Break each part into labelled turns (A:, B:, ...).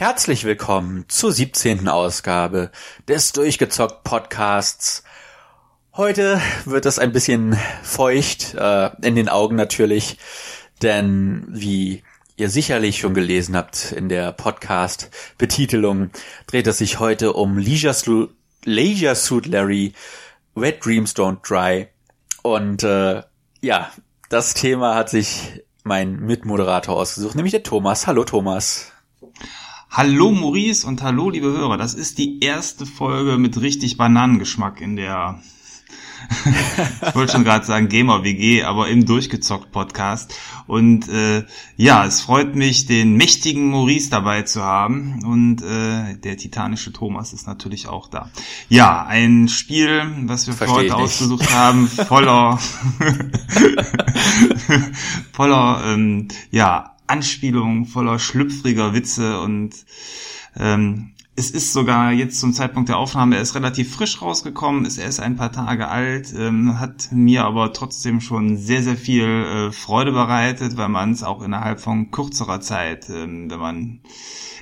A: Herzlich willkommen zur 17. Ausgabe des Durchgezockt Podcasts. Heute wird es ein bisschen feucht, äh, in den Augen natürlich, denn wie ihr sicherlich schon gelesen habt in der Podcast-Betitelung, dreht es sich heute um Leisure, Slu Leisure Suit Larry, Wet Dreams Don't Dry. Und äh, ja, das Thema hat sich mein Mitmoderator ausgesucht, nämlich der Thomas. Hallo Thomas.
B: Hallo Maurice und hallo liebe Hörer. Das ist die erste Folge mit richtig Bananengeschmack in der ich wollte schon gerade sagen Gamer WG, aber im durchgezockt Podcast. Und äh, ja, es freut mich, den mächtigen Maurice dabei zu haben. Und äh, der titanische Thomas ist natürlich auch da. Ja, ein Spiel, was wir für heute ausgesucht haben, voller voller ähm, ja Anspielungen, voller schlüpfriger Witze und ähm, es ist sogar jetzt zum Zeitpunkt der Aufnahme, er ist relativ frisch rausgekommen, ist erst ein paar Tage alt, ähm, hat mir aber trotzdem schon sehr, sehr viel äh, Freude bereitet, weil man es auch innerhalb von kürzerer Zeit, ähm, wenn man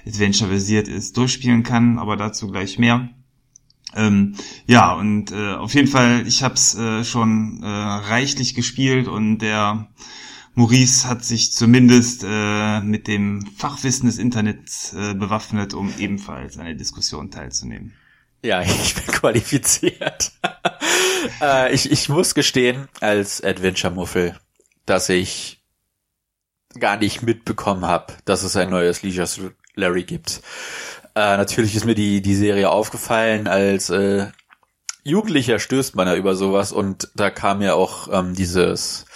B: Adventure-versiert ist, durchspielen kann, aber dazu gleich mehr. Ähm, ja, und äh, auf jeden Fall, ich habe es äh, schon äh, reichlich gespielt und der Maurice hat sich zumindest äh, mit dem Fachwissen des Internets äh, bewaffnet, um ebenfalls an der Diskussion teilzunehmen.
A: Ja, ich bin qualifiziert. äh, ich, ich muss gestehen, als Adventure-Muffel, dass ich gar nicht mitbekommen habe, dass es ein neues Leisure Larry gibt. Äh, natürlich ist mir die, die Serie aufgefallen, als äh, Jugendlicher stößt man ja über sowas und da kam ja auch ähm, dieses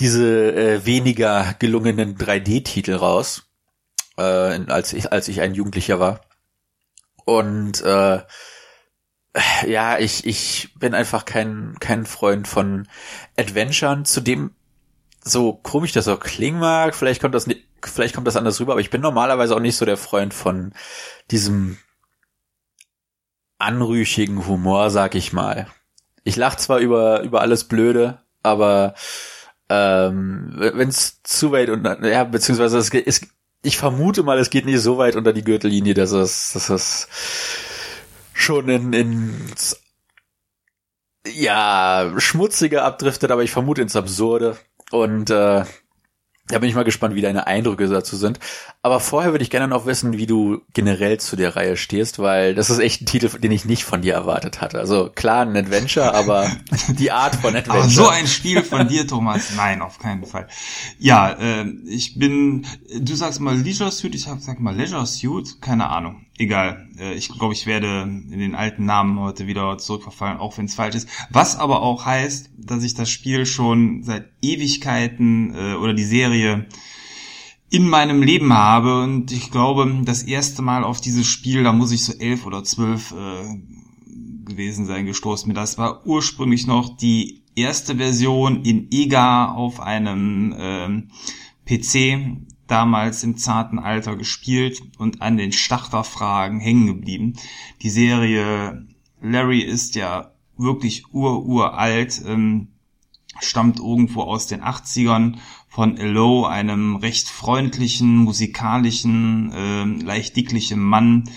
A: diese äh, weniger gelungenen 3D-Titel raus, äh, als ich als ich ein Jugendlicher war. Und äh, ja, ich ich bin einfach kein kein Freund von Adventuren, zu dem so komisch das auch klingen mag, vielleicht kommt das nicht, vielleicht kommt das anders rüber, aber ich bin normalerweise auch nicht so der Freund von diesem anrüchigen Humor, sag ich mal. Ich lach zwar über über alles Blöde, aber ähm, wenn es zu weit unter, ja, beziehungsweise es, es, ich vermute mal, es geht nicht so weit unter die Gürtellinie, dass es, dass es schon in, ins, ja, schmutzige abdriftet, aber ich vermute ins Absurde. Und äh, da bin ich mal gespannt, wie deine Eindrücke dazu sind. Aber vorher würde ich gerne noch wissen, wie du generell zu der Reihe stehst, weil das ist echt ein Titel, den ich nicht von dir erwartet hatte. Also klar, ein Adventure, aber die Art von Adventure. Aber
B: so ein Spiel von dir, Thomas, nein, auf keinen Fall. Ja, äh, ich bin, du sagst mal Leisure Suit, ich sag mal Leisure Suit, keine Ahnung egal. Äh, ich glaube, ich werde in den alten Namen heute wieder zurückverfallen, auch wenn es falsch ist. Was aber auch heißt, dass ich das Spiel schon seit Ewigkeiten äh, oder die Serie in meinem Leben habe und ich glaube, das erste Mal auf dieses Spiel, da muss ich so elf oder zwölf äh, gewesen sein, gestoßen. Das war ursprünglich noch die erste Version in EGA auf einem äh, PC damals im zarten Alter gespielt und an den Starterfragen hängen geblieben. Die Serie Larry ist ja wirklich ur-uralt, ähm, stammt irgendwo aus den 80ern von Elo, einem recht freundlichen, musikalischen, äh, leicht dicklichen Mann,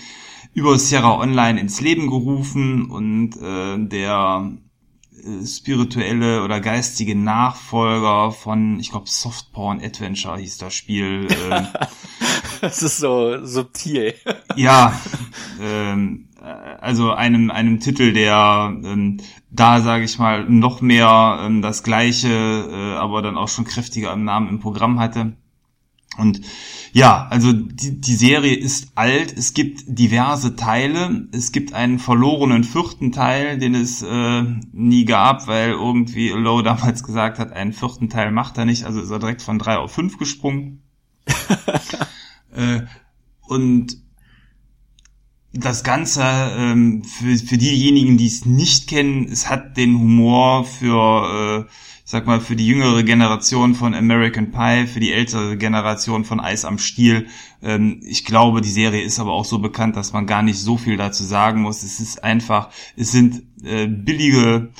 B: über Sierra Online ins Leben gerufen und äh, der spirituelle oder geistige Nachfolger von, ich glaube, Softporn Adventure hieß das Spiel.
A: Ähm, das ist so subtil.
B: ja, ähm, also einem einem Titel, der ähm, da sage ich mal noch mehr ähm, das gleiche, äh, aber dann auch schon kräftiger im Namen im Programm hatte. Und ja, also die, die Serie ist alt, es gibt diverse Teile, es gibt einen verlorenen vierten Teil, den es äh, nie gab, weil irgendwie Low damals gesagt hat, einen vierten Teil macht er nicht, also ist er direkt von drei auf fünf gesprungen. äh, und das Ganze ähm, für, für diejenigen, die es nicht kennen, es hat den Humor für äh, ich sag mal, für die jüngere Generation von American Pie, für die ältere Generation von Eis am Stiel. Ähm, ich glaube, die Serie ist aber auch so bekannt, dass man gar nicht so viel dazu sagen muss. Es ist einfach, es sind äh, billige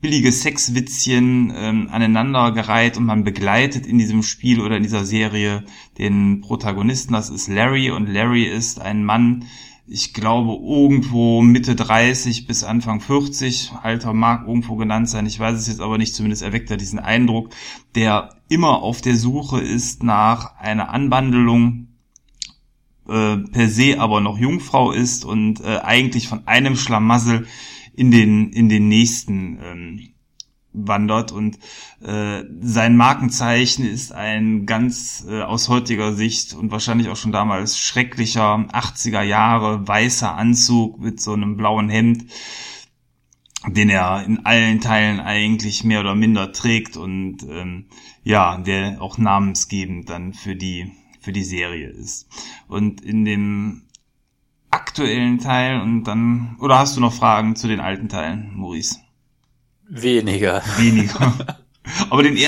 B: billige Sexwitzchen ähm, aneinandergereiht und man begleitet in diesem Spiel oder in dieser Serie den Protagonisten. Das ist Larry und Larry ist ein Mann, ich glaube irgendwo Mitte 30 bis Anfang 40, Alter mag irgendwo genannt sein, ich weiß es jetzt aber nicht, zumindest erweckt er diesen Eindruck, der immer auf der Suche ist nach einer Anbandelung, äh, per se aber noch Jungfrau ist und äh, eigentlich von einem Schlamassel in den, in den nächsten ähm, wandert und äh, sein Markenzeichen ist ein ganz äh, aus heutiger Sicht und wahrscheinlich auch schon damals schrecklicher 80er Jahre weißer Anzug mit so einem blauen Hemd, den er in allen Teilen eigentlich mehr oder minder trägt und ähm, ja, der auch namensgebend dann für die für die Serie ist. Und in dem aktuellen Teil und dann oder hast du noch Fragen zu den alten Teilen, Maurice?
A: Weniger.
B: Weniger. Aber den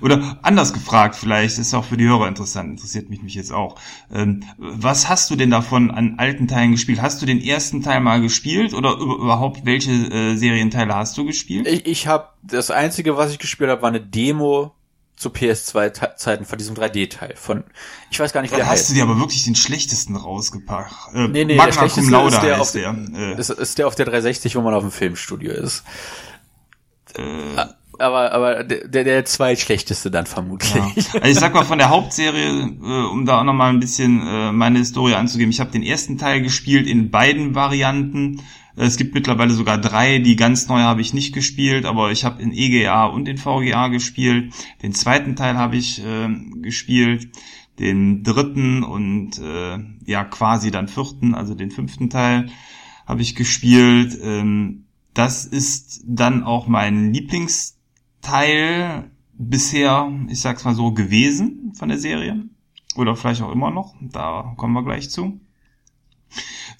B: oder anders gefragt, vielleicht ist auch für die Hörer interessant, interessiert mich mich jetzt auch. Ähm, was hast du denn davon an alten Teilen gespielt? Hast du den ersten Teil mal gespielt oder überhaupt welche äh, Serienteile hast du gespielt?
A: Ich, ich habe das einzige, was ich gespielt habe, war eine Demo zu PS2-Zeiten von diesem 3D-Teil. Von ich weiß gar nicht, wie
B: der
A: heißt.
B: Hast du dir aber wirklich den schlechtesten rausgepackt?
A: Äh, nee, nee, Magna der schlechteste ist der, auf der, äh. ist, ist der auf der 360, wo man auf dem Filmstudio ist. Äh, aber aber der der zweitschlechteste dann vermutlich. Ja.
B: Also ich sag mal von der Hauptserie, äh, um da auch noch mal ein bisschen äh, meine Historie anzugeben. Ich habe den ersten Teil gespielt in beiden Varianten. Es gibt mittlerweile sogar drei, die ganz neu habe ich nicht gespielt, aber ich habe in EGA und in VGA gespielt. Den zweiten Teil habe ich äh, gespielt, den dritten und äh, ja quasi dann vierten, also den fünften Teil habe ich gespielt. Ähm, das ist dann auch mein Lieblingsteil bisher, ich sag's mal so, gewesen von der Serie. Oder vielleicht auch immer noch. Da kommen wir gleich zu.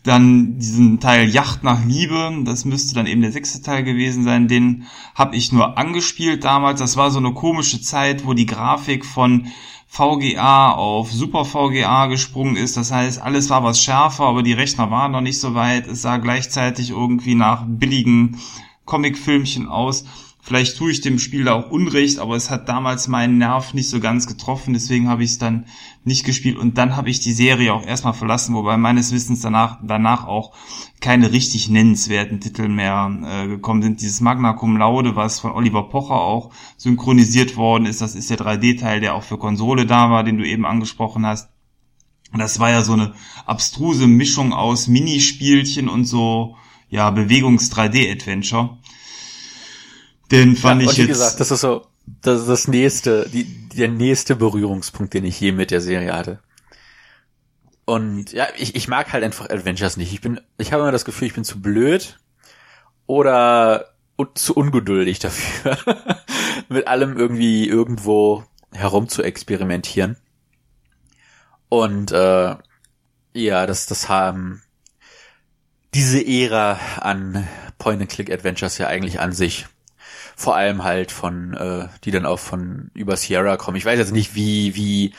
B: Dann diesen Teil Yacht nach Liebe, das müsste dann eben der sechste Teil gewesen sein, den habe ich nur angespielt damals. Das war so eine komische Zeit, wo die Grafik von VGA auf Super VGA gesprungen ist. Das heißt, alles war was schärfer, aber die Rechner waren noch nicht so weit. Es sah gleichzeitig irgendwie nach billigen Comicfilmchen aus. Vielleicht tue ich dem Spiel da auch Unrecht, aber es hat damals meinen Nerv nicht so ganz getroffen, deswegen habe ich es dann nicht gespielt und dann habe ich die Serie auch erstmal verlassen, wobei meines Wissens danach, danach auch keine richtig nennenswerten Titel mehr äh, gekommen sind. Dieses Magna Cum Laude, was von Oliver Pocher auch synchronisiert worden ist, das ist der 3D-Teil, der auch für Konsole da war, den du eben angesprochen hast. Das war ja so eine abstruse Mischung aus Minispielchen und so, ja, Bewegungs-3D-Adventure. Den fand ja, ich
A: jetzt. Wie gesagt, das ist so, das ist das nächste, die, der nächste Berührungspunkt, den ich je mit der Serie hatte. Und ja, ich, ich mag halt einfach Adventures nicht. Ich bin, ich habe immer das Gefühl, ich bin zu blöd oder zu ungeduldig dafür, mit allem irgendwie irgendwo herum zu experimentieren. Und äh, ja, das, das haben diese Ära an Point-and-Click-Adventures ja eigentlich an sich vor allem halt von, äh, die dann auch von über Sierra kommen. Ich weiß jetzt nicht, wie, wie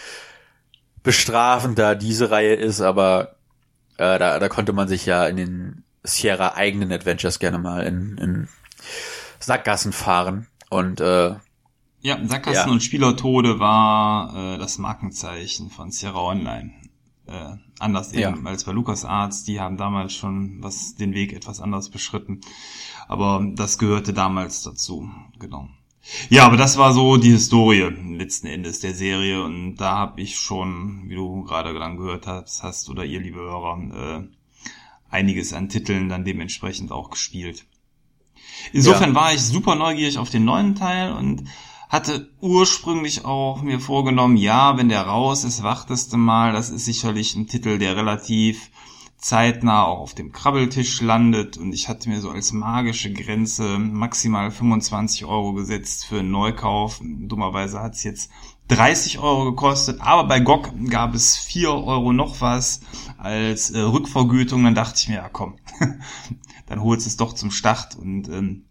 A: bestrafend da diese Reihe ist, aber äh, da, da konnte man sich ja in den Sierra eigenen Adventures gerne mal in, in Sackgassen fahren. Und äh,
B: ja, Sackgassen ja. und Spielertode war äh, das Markenzeichen von Sierra Online. Äh, anders eben ja. als bei LucasArts, die haben damals schon was den Weg etwas anders beschritten. Aber das gehörte damals dazu, genau. Ja, aber das war so die Historie letzten Endes der Serie und da habe ich schon, wie du gerade dann gehört hast, hast oder ihr liebe Hörer, äh, einiges an Titeln dann dementsprechend auch gespielt. Insofern ja. war ich super neugierig auf den neuen Teil und hatte ursprünglich auch mir vorgenommen, ja, wenn der raus ist, wartest du mal, das ist sicherlich ein Titel, der relativ zeitnah auch auf dem Krabbeltisch landet und ich hatte mir so als magische Grenze maximal 25 Euro gesetzt für einen Neukauf. Dummerweise hat es jetzt 30 Euro gekostet, aber bei GOG gab es 4 Euro noch was als äh, Rückvergütung. Dann dachte ich mir, ja komm, dann holst es doch zum Start und ähm,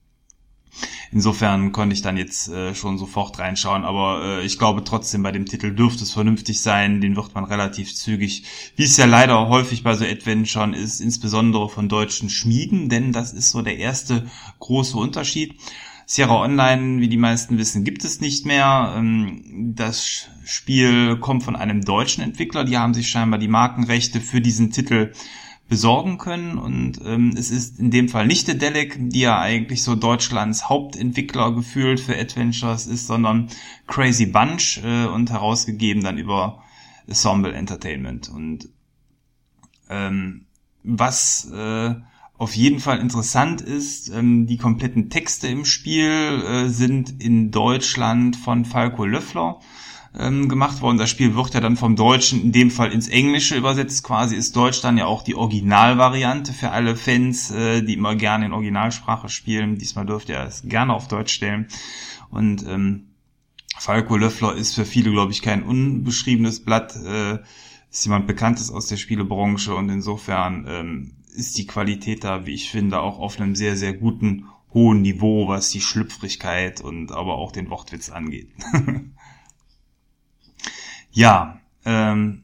B: Insofern konnte ich dann jetzt äh, schon sofort reinschauen, aber äh, ich glaube trotzdem bei dem Titel dürfte es vernünftig sein, den wird man relativ zügig, wie es ja leider häufig bei so Adventuren ist, insbesondere von deutschen Schmieden, denn das ist so der erste große Unterschied. Sierra Online, wie die meisten wissen, gibt es nicht mehr. Ähm, das Spiel kommt von einem deutschen Entwickler. Die haben sich scheinbar die Markenrechte für diesen Titel besorgen können. Und ähm, es ist in dem Fall nicht der Delic, die ja eigentlich so Deutschlands Hauptentwickler gefühlt für Adventures ist, sondern Crazy Bunch äh, und herausgegeben dann über Ensemble Entertainment. Und ähm, was äh, auf jeden Fall interessant ist, ähm, die kompletten Texte im Spiel äh, sind in Deutschland von Falco Löffler ähm, gemacht worden. Das Spiel wird ja dann vom Deutschen in dem Fall ins Englische übersetzt. Quasi ist Deutsch dann ja auch die Originalvariante für alle Fans, äh, die immer gerne in Originalsprache spielen. Diesmal dürft ihr es gerne auf Deutsch stellen. Und ähm, Falco Löffler ist für viele, glaube ich, kein unbeschriebenes Blatt. Äh, ist jemand Bekanntes aus der Spielebranche und insofern ähm, ist die Qualität da, wie ich finde, auch auf einem sehr, sehr guten, hohen Niveau, was die Schlüpfrigkeit und aber auch den Wortwitz angeht. ja, ähm,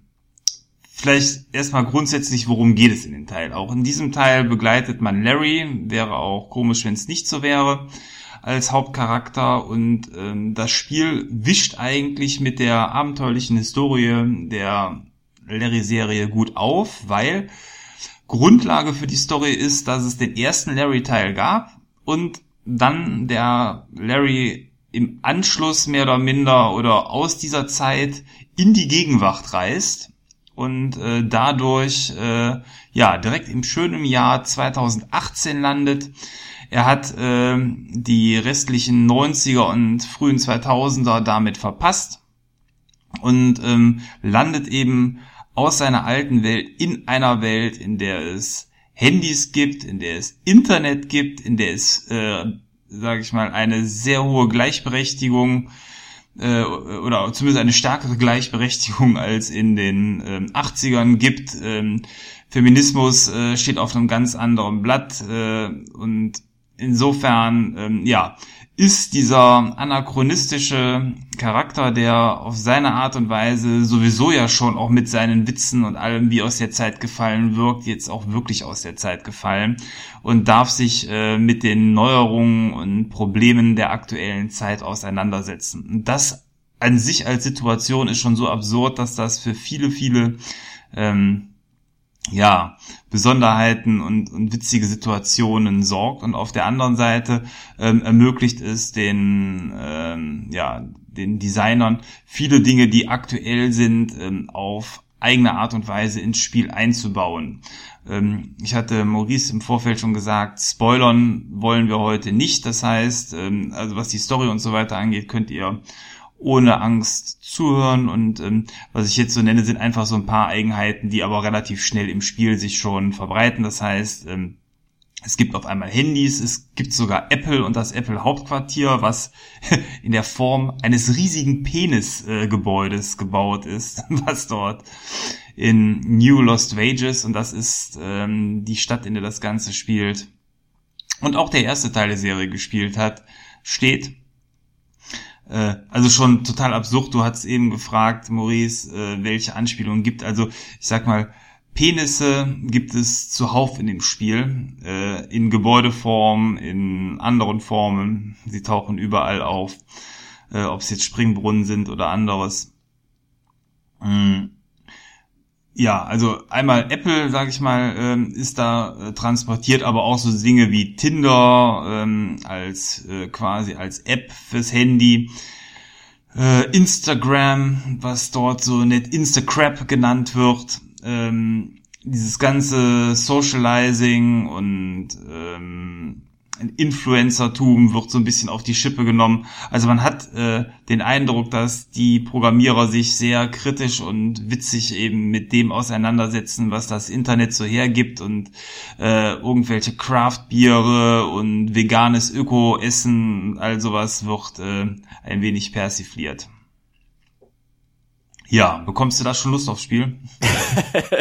B: vielleicht erstmal grundsätzlich, worum geht es in dem Teil? Auch in diesem Teil begleitet man Larry, wäre auch komisch, wenn es nicht so wäre, als Hauptcharakter und ähm, das Spiel wischt eigentlich mit der abenteuerlichen Historie der Larry-Serie gut auf, weil Grundlage für die Story ist, dass es den ersten Larry-Teil gab und dann der Larry im Anschluss mehr oder minder oder aus dieser Zeit in die Gegenwart reist und äh, dadurch äh, ja direkt im schönen Jahr 2018 landet. Er hat äh, die restlichen 90er und frühen 2000er damit verpasst und ähm, landet eben aus seiner alten Welt in einer Welt, in der es Handys gibt, in der es Internet gibt, in der es, äh, sage ich mal, eine sehr hohe Gleichberechtigung äh, oder zumindest eine stärkere Gleichberechtigung als in den ähm, 80ern gibt. Ähm, Feminismus äh, steht auf einem ganz anderen Blatt äh, und insofern, ähm, ja, ist dieser anachronistische Charakter, der auf seine Art und Weise sowieso ja schon auch mit seinen Witzen und allem wie aus der Zeit gefallen wirkt, jetzt auch wirklich aus der Zeit gefallen und darf sich äh, mit den Neuerungen und Problemen der aktuellen Zeit auseinandersetzen. Und das an sich als Situation ist schon so absurd, dass das für viele, viele ähm, ja, Besonderheiten und, und witzige Situationen sorgt und auf der anderen Seite ähm, ermöglicht es den, ähm, ja, den Designern viele Dinge, die aktuell sind, ähm, auf eigene Art und Weise ins Spiel einzubauen. Ähm, ich hatte Maurice im Vorfeld schon gesagt, spoilern wollen wir heute nicht. Das heißt, ähm, also was die Story und so weiter angeht, könnt ihr ohne Angst zuhören und ähm, was ich jetzt so nenne, sind einfach so ein paar Eigenheiten, die aber relativ schnell im Spiel sich schon verbreiten. Das heißt, ähm, es gibt auf einmal Handys, es gibt sogar Apple und das Apple Hauptquartier, was in der Form eines riesigen Penisgebäudes äh, gebaut ist, was dort in New Lost Wages und das ist ähm, die Stadt, in der das Ganze spielt und auch der erste Teil der Serie gespielt hat, steht äh, also schon total absurd. Du hast eben gefragt, Maurice, äh, welche Anspielungen gibt. Also ich sag mal, Penisse gibt es zuhauf in dem Spiel, äh, in Gebäudeform, in anderen Formen. Sie tauchen überall auf, äh, ob es jetzt Springbrunnen sind oder anderes. Mm. Ja, also einmal Apple, sag ich mal, ähm, ist da äh, transportiert, aber auch so Dinge wie Tinder ähm, als äh, quasi als App fürs Handy, äh, Instagram, was dort so nett Instacrap genannt wird, ähm, dieses ganze Socializing und ähm, Influencertum wird so ein bisschen auf die Schippe genommen. Also man hat äh, den Eindruck, dass die Programmierer sich sehr kritisch und witzig eben mit dem auseinandersetzen, was das Internet so hergibt und äh, irgendwelche Craft-Biere und veganes Öko-Essen und all sowas wird äh, ein wenig persifliert. Ja, bekommst du da schon Lust aufs Spiel?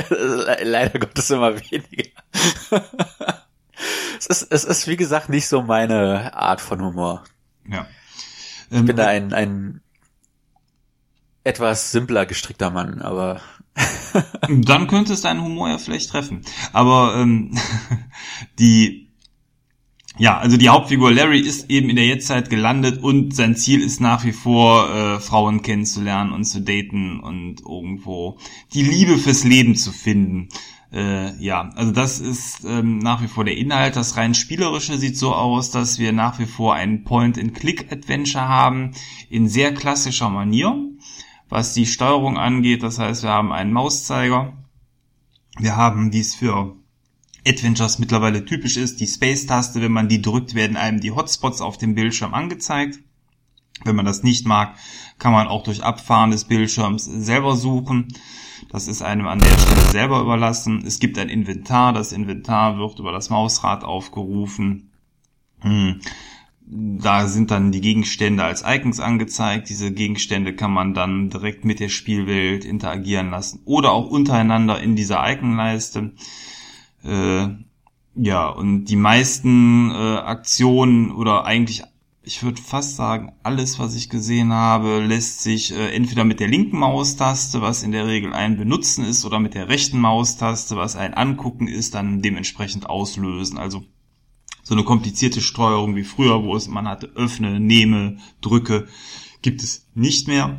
A: Leider Gottes immer weniger es ist, es ist, wie gesagt, nicht so meine Art von Humor.
B: Ja.
A: Ich bin ähm, da ein, ein etwas simpler gestrickter Mann, aber
B: dann könnte es deinen Humor ja vielleicht treffen. Aber ähm, die ja, also die Hauptfigur Larry ist eben in der Jetztzeit gelandet und sein Ziel ist nach wie vor, äh, Frauen kennenzulernen und zu daten und irgendwo die Liebe fürs Leben zu finden. Äh, ja, also das ist ähm, nach wie vor der Inhalt. Das rein spielerische sieht so aus, dass wir nach wie vor ein Point-and-Click-Adventure haben in sehr klassischer Manier, was die Steuerung angeht. Das heißt, wir haben einen Mauszeiger. Wir haben dies für Adventures mittlerweile typisch ist, die Space-Taste, wenn man die drückt, werden einem die Hotspots auf dem Bildschirm angezeigt. Wenn man das nicht mag, kann man auch durch Abfahren des Bildschirms selber suchen. Das ist einem an der Stelle selber überlassen. Es gibt ein Inventar. Das Inventar wird über das Mausrad aufgerufen. Hm. Da sind dann die Gegenstände als Icons angezeigt. Diese Gegenstände kann man dann direkt mit der Spielwelt interagieren lassen oder auch untereinander in dieser Iconleiste. Äh, ja, und die meisten äh, Aktionen oder eigentlich, ich würde fast sagen, alles, was ich gesehen habe, lässt sich äh, entweder mit der linken Maustaste, was in der Regel ein Benutzen ist, oder mit der rechten Maustaste, was ein Angucken ist, dann dementsprechend auslösen. Also so eine komplizierte Steuerung wie früher, wo es man hatte öffne, nehme, drücke, gibt es nicht mehr.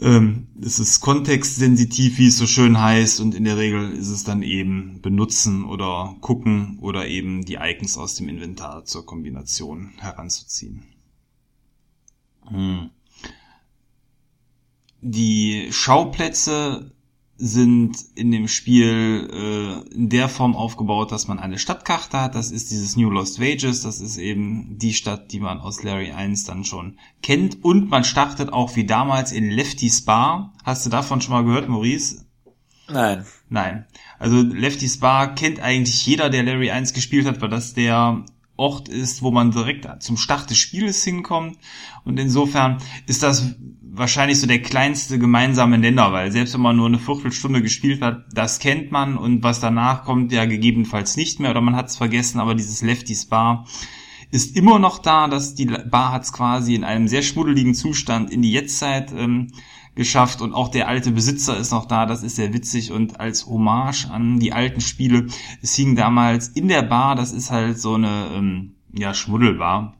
B: Ähm, es ist kontextsensitiv, wie es so schön heißt, und in der Regel ist es dann eben benutzen oder gucken oder eben die Icons aus dem Inventar zur Kombination heranzuziehen. Hm. Die Schauplätze sind in dem Spiel äh, in der Form aufgebaut, dass man eine Stadtkarte hat. Das ist dieses New Lost Wages. Das ist eben die Stadt, die man aus Larry 1 dann schon kennt. Und man startet auch wie damals in Lefty's Bar. Hast du davon schon mal gehört, Maurice?
A: Nein.
B: Nein. Also Lefty's Bar kennt eigentlich jeder, der Larry 1 gespielt hat, weil das der Ort ist, wo man direkt zum Start des Spieles hinkommt. Und insofern ist das wahrscheinlich so der kleinste gemeinsame Nenner, weil selbst wenn man nur eine Viertelstunde gespielt hat, das kennt man und was danach kommt, ja gegebenenfalls nicht mehr oder man hat es vergessen, aber dieses Lefty's Bar ist immer noch da, dass die Bar hat es quasi in einem sehr schmuddeligen Zustand in die Jetztzeit ähm, geschafft und auch der alte Besitzer ist noch da, das ist sehr witzig und als Hommage an die alten Spiele, es hing damals in der Bar, das ist halt so eine ähm, ja, Schmuddelbar,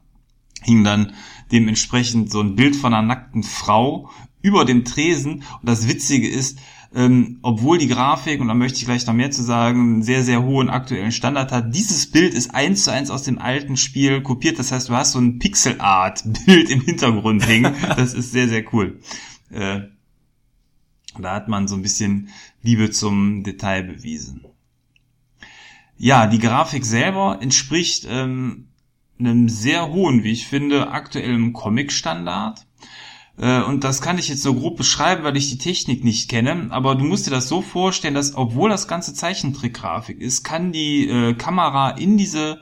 B: hing dann dementsprechend so ein Bild von einer nackten Frau über dem Tresen. Und das Witzige ist, ähm, obwohl die Grafik, und da möchte ich gleich noch mehr zu sagen, einen sehr, sehr hohen aktuellen Standard hat, dieses Bild ist eins zu eins aus dem alten Spiel kopiert. Das heißt, du hast so ein Pixel-Art-Bild im Hintergrund hängen. Das ist sehr, sehr cool. Äh, da hat man so ein bisschen Liebe zum Detail bewiesen. Ja, die Grafik selber entspricht ähm, einem sehr hohen, wie ich finde, aktuellen Comic-Standard. Äh, und das kann ich jetzt so grob beschreiben, weil ich die Technik nicht kenne. Aber du musst dir das so vorstellen, dass obwohl das ganze Zeichentrickgrafik ist, kann die äh, Kamera in diese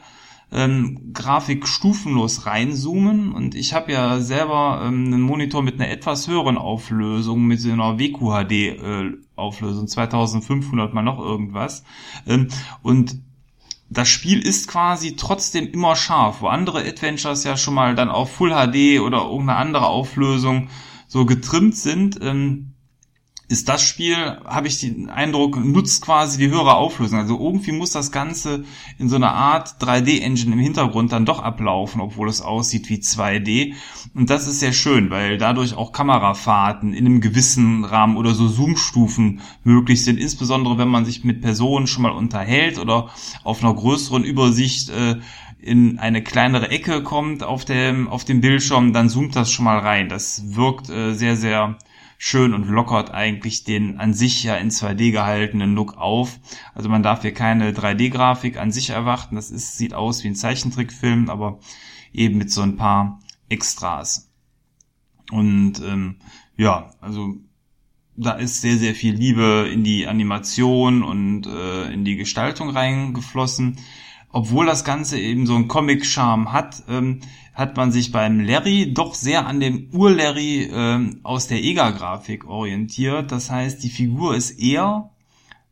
B: ähm, Grafik stufenlos reinzoomen. Und ich habe ja selber ähm, einen Monitor mit einer etwas höheren Auflösung, mit so einer WQHD äh, Auflösung, 2500 mal noch irgendwas. Ähm, und das Spiel ist quasi trotzdem immer scharf, wo andere Adventures ja schon mal dann auf Full HD oder irgendeine andere Auflösung so getrimmt sind. Ähm, ist das Spiel, habe ich den Eindruck, nutzt quasi die höhere Auflösung. Also irgendwie muss das Ganze in so einer Art 3D-Engine im Hintergrund dann doch ablaufen, obwohl es aussieht wie 2D. Und das ist sehr schön, weil dadurch auch Kamerafahrten in einem gewissen Rahmen oder so Zoomstufen möglich sind. Insbesondere wenn man sich mit Personen schon mal unterhält oder auf einer größeren Übersicht äh, in eine kleinere Ecke kommt auf dem, auf dem Bildschirm, dann zoomt das schon mal rein. Das wirkt äh, sehr, sehr schön und lockert eigentlich den an sich ja in 2D gehaltenen Look auf. Also man darf hier keine 3D-Grafik an sich erwarten. Das ist, sieht aus wie ein Zeichentrickfilm, aber eben mit so ein paar Extras. Und ähm, ja, also da ist sehr, sehr viel Liebe in die Animation und äh, in die Gestaltung reingeflossen obwohl das Ganze eben so einen Comic-Charme hat, ähm, hat man sich beim Larry doch sehr an dem Ur-Larry ähm, aus der EGA-Grafik orientiert. Das heißt, die Figur ist eher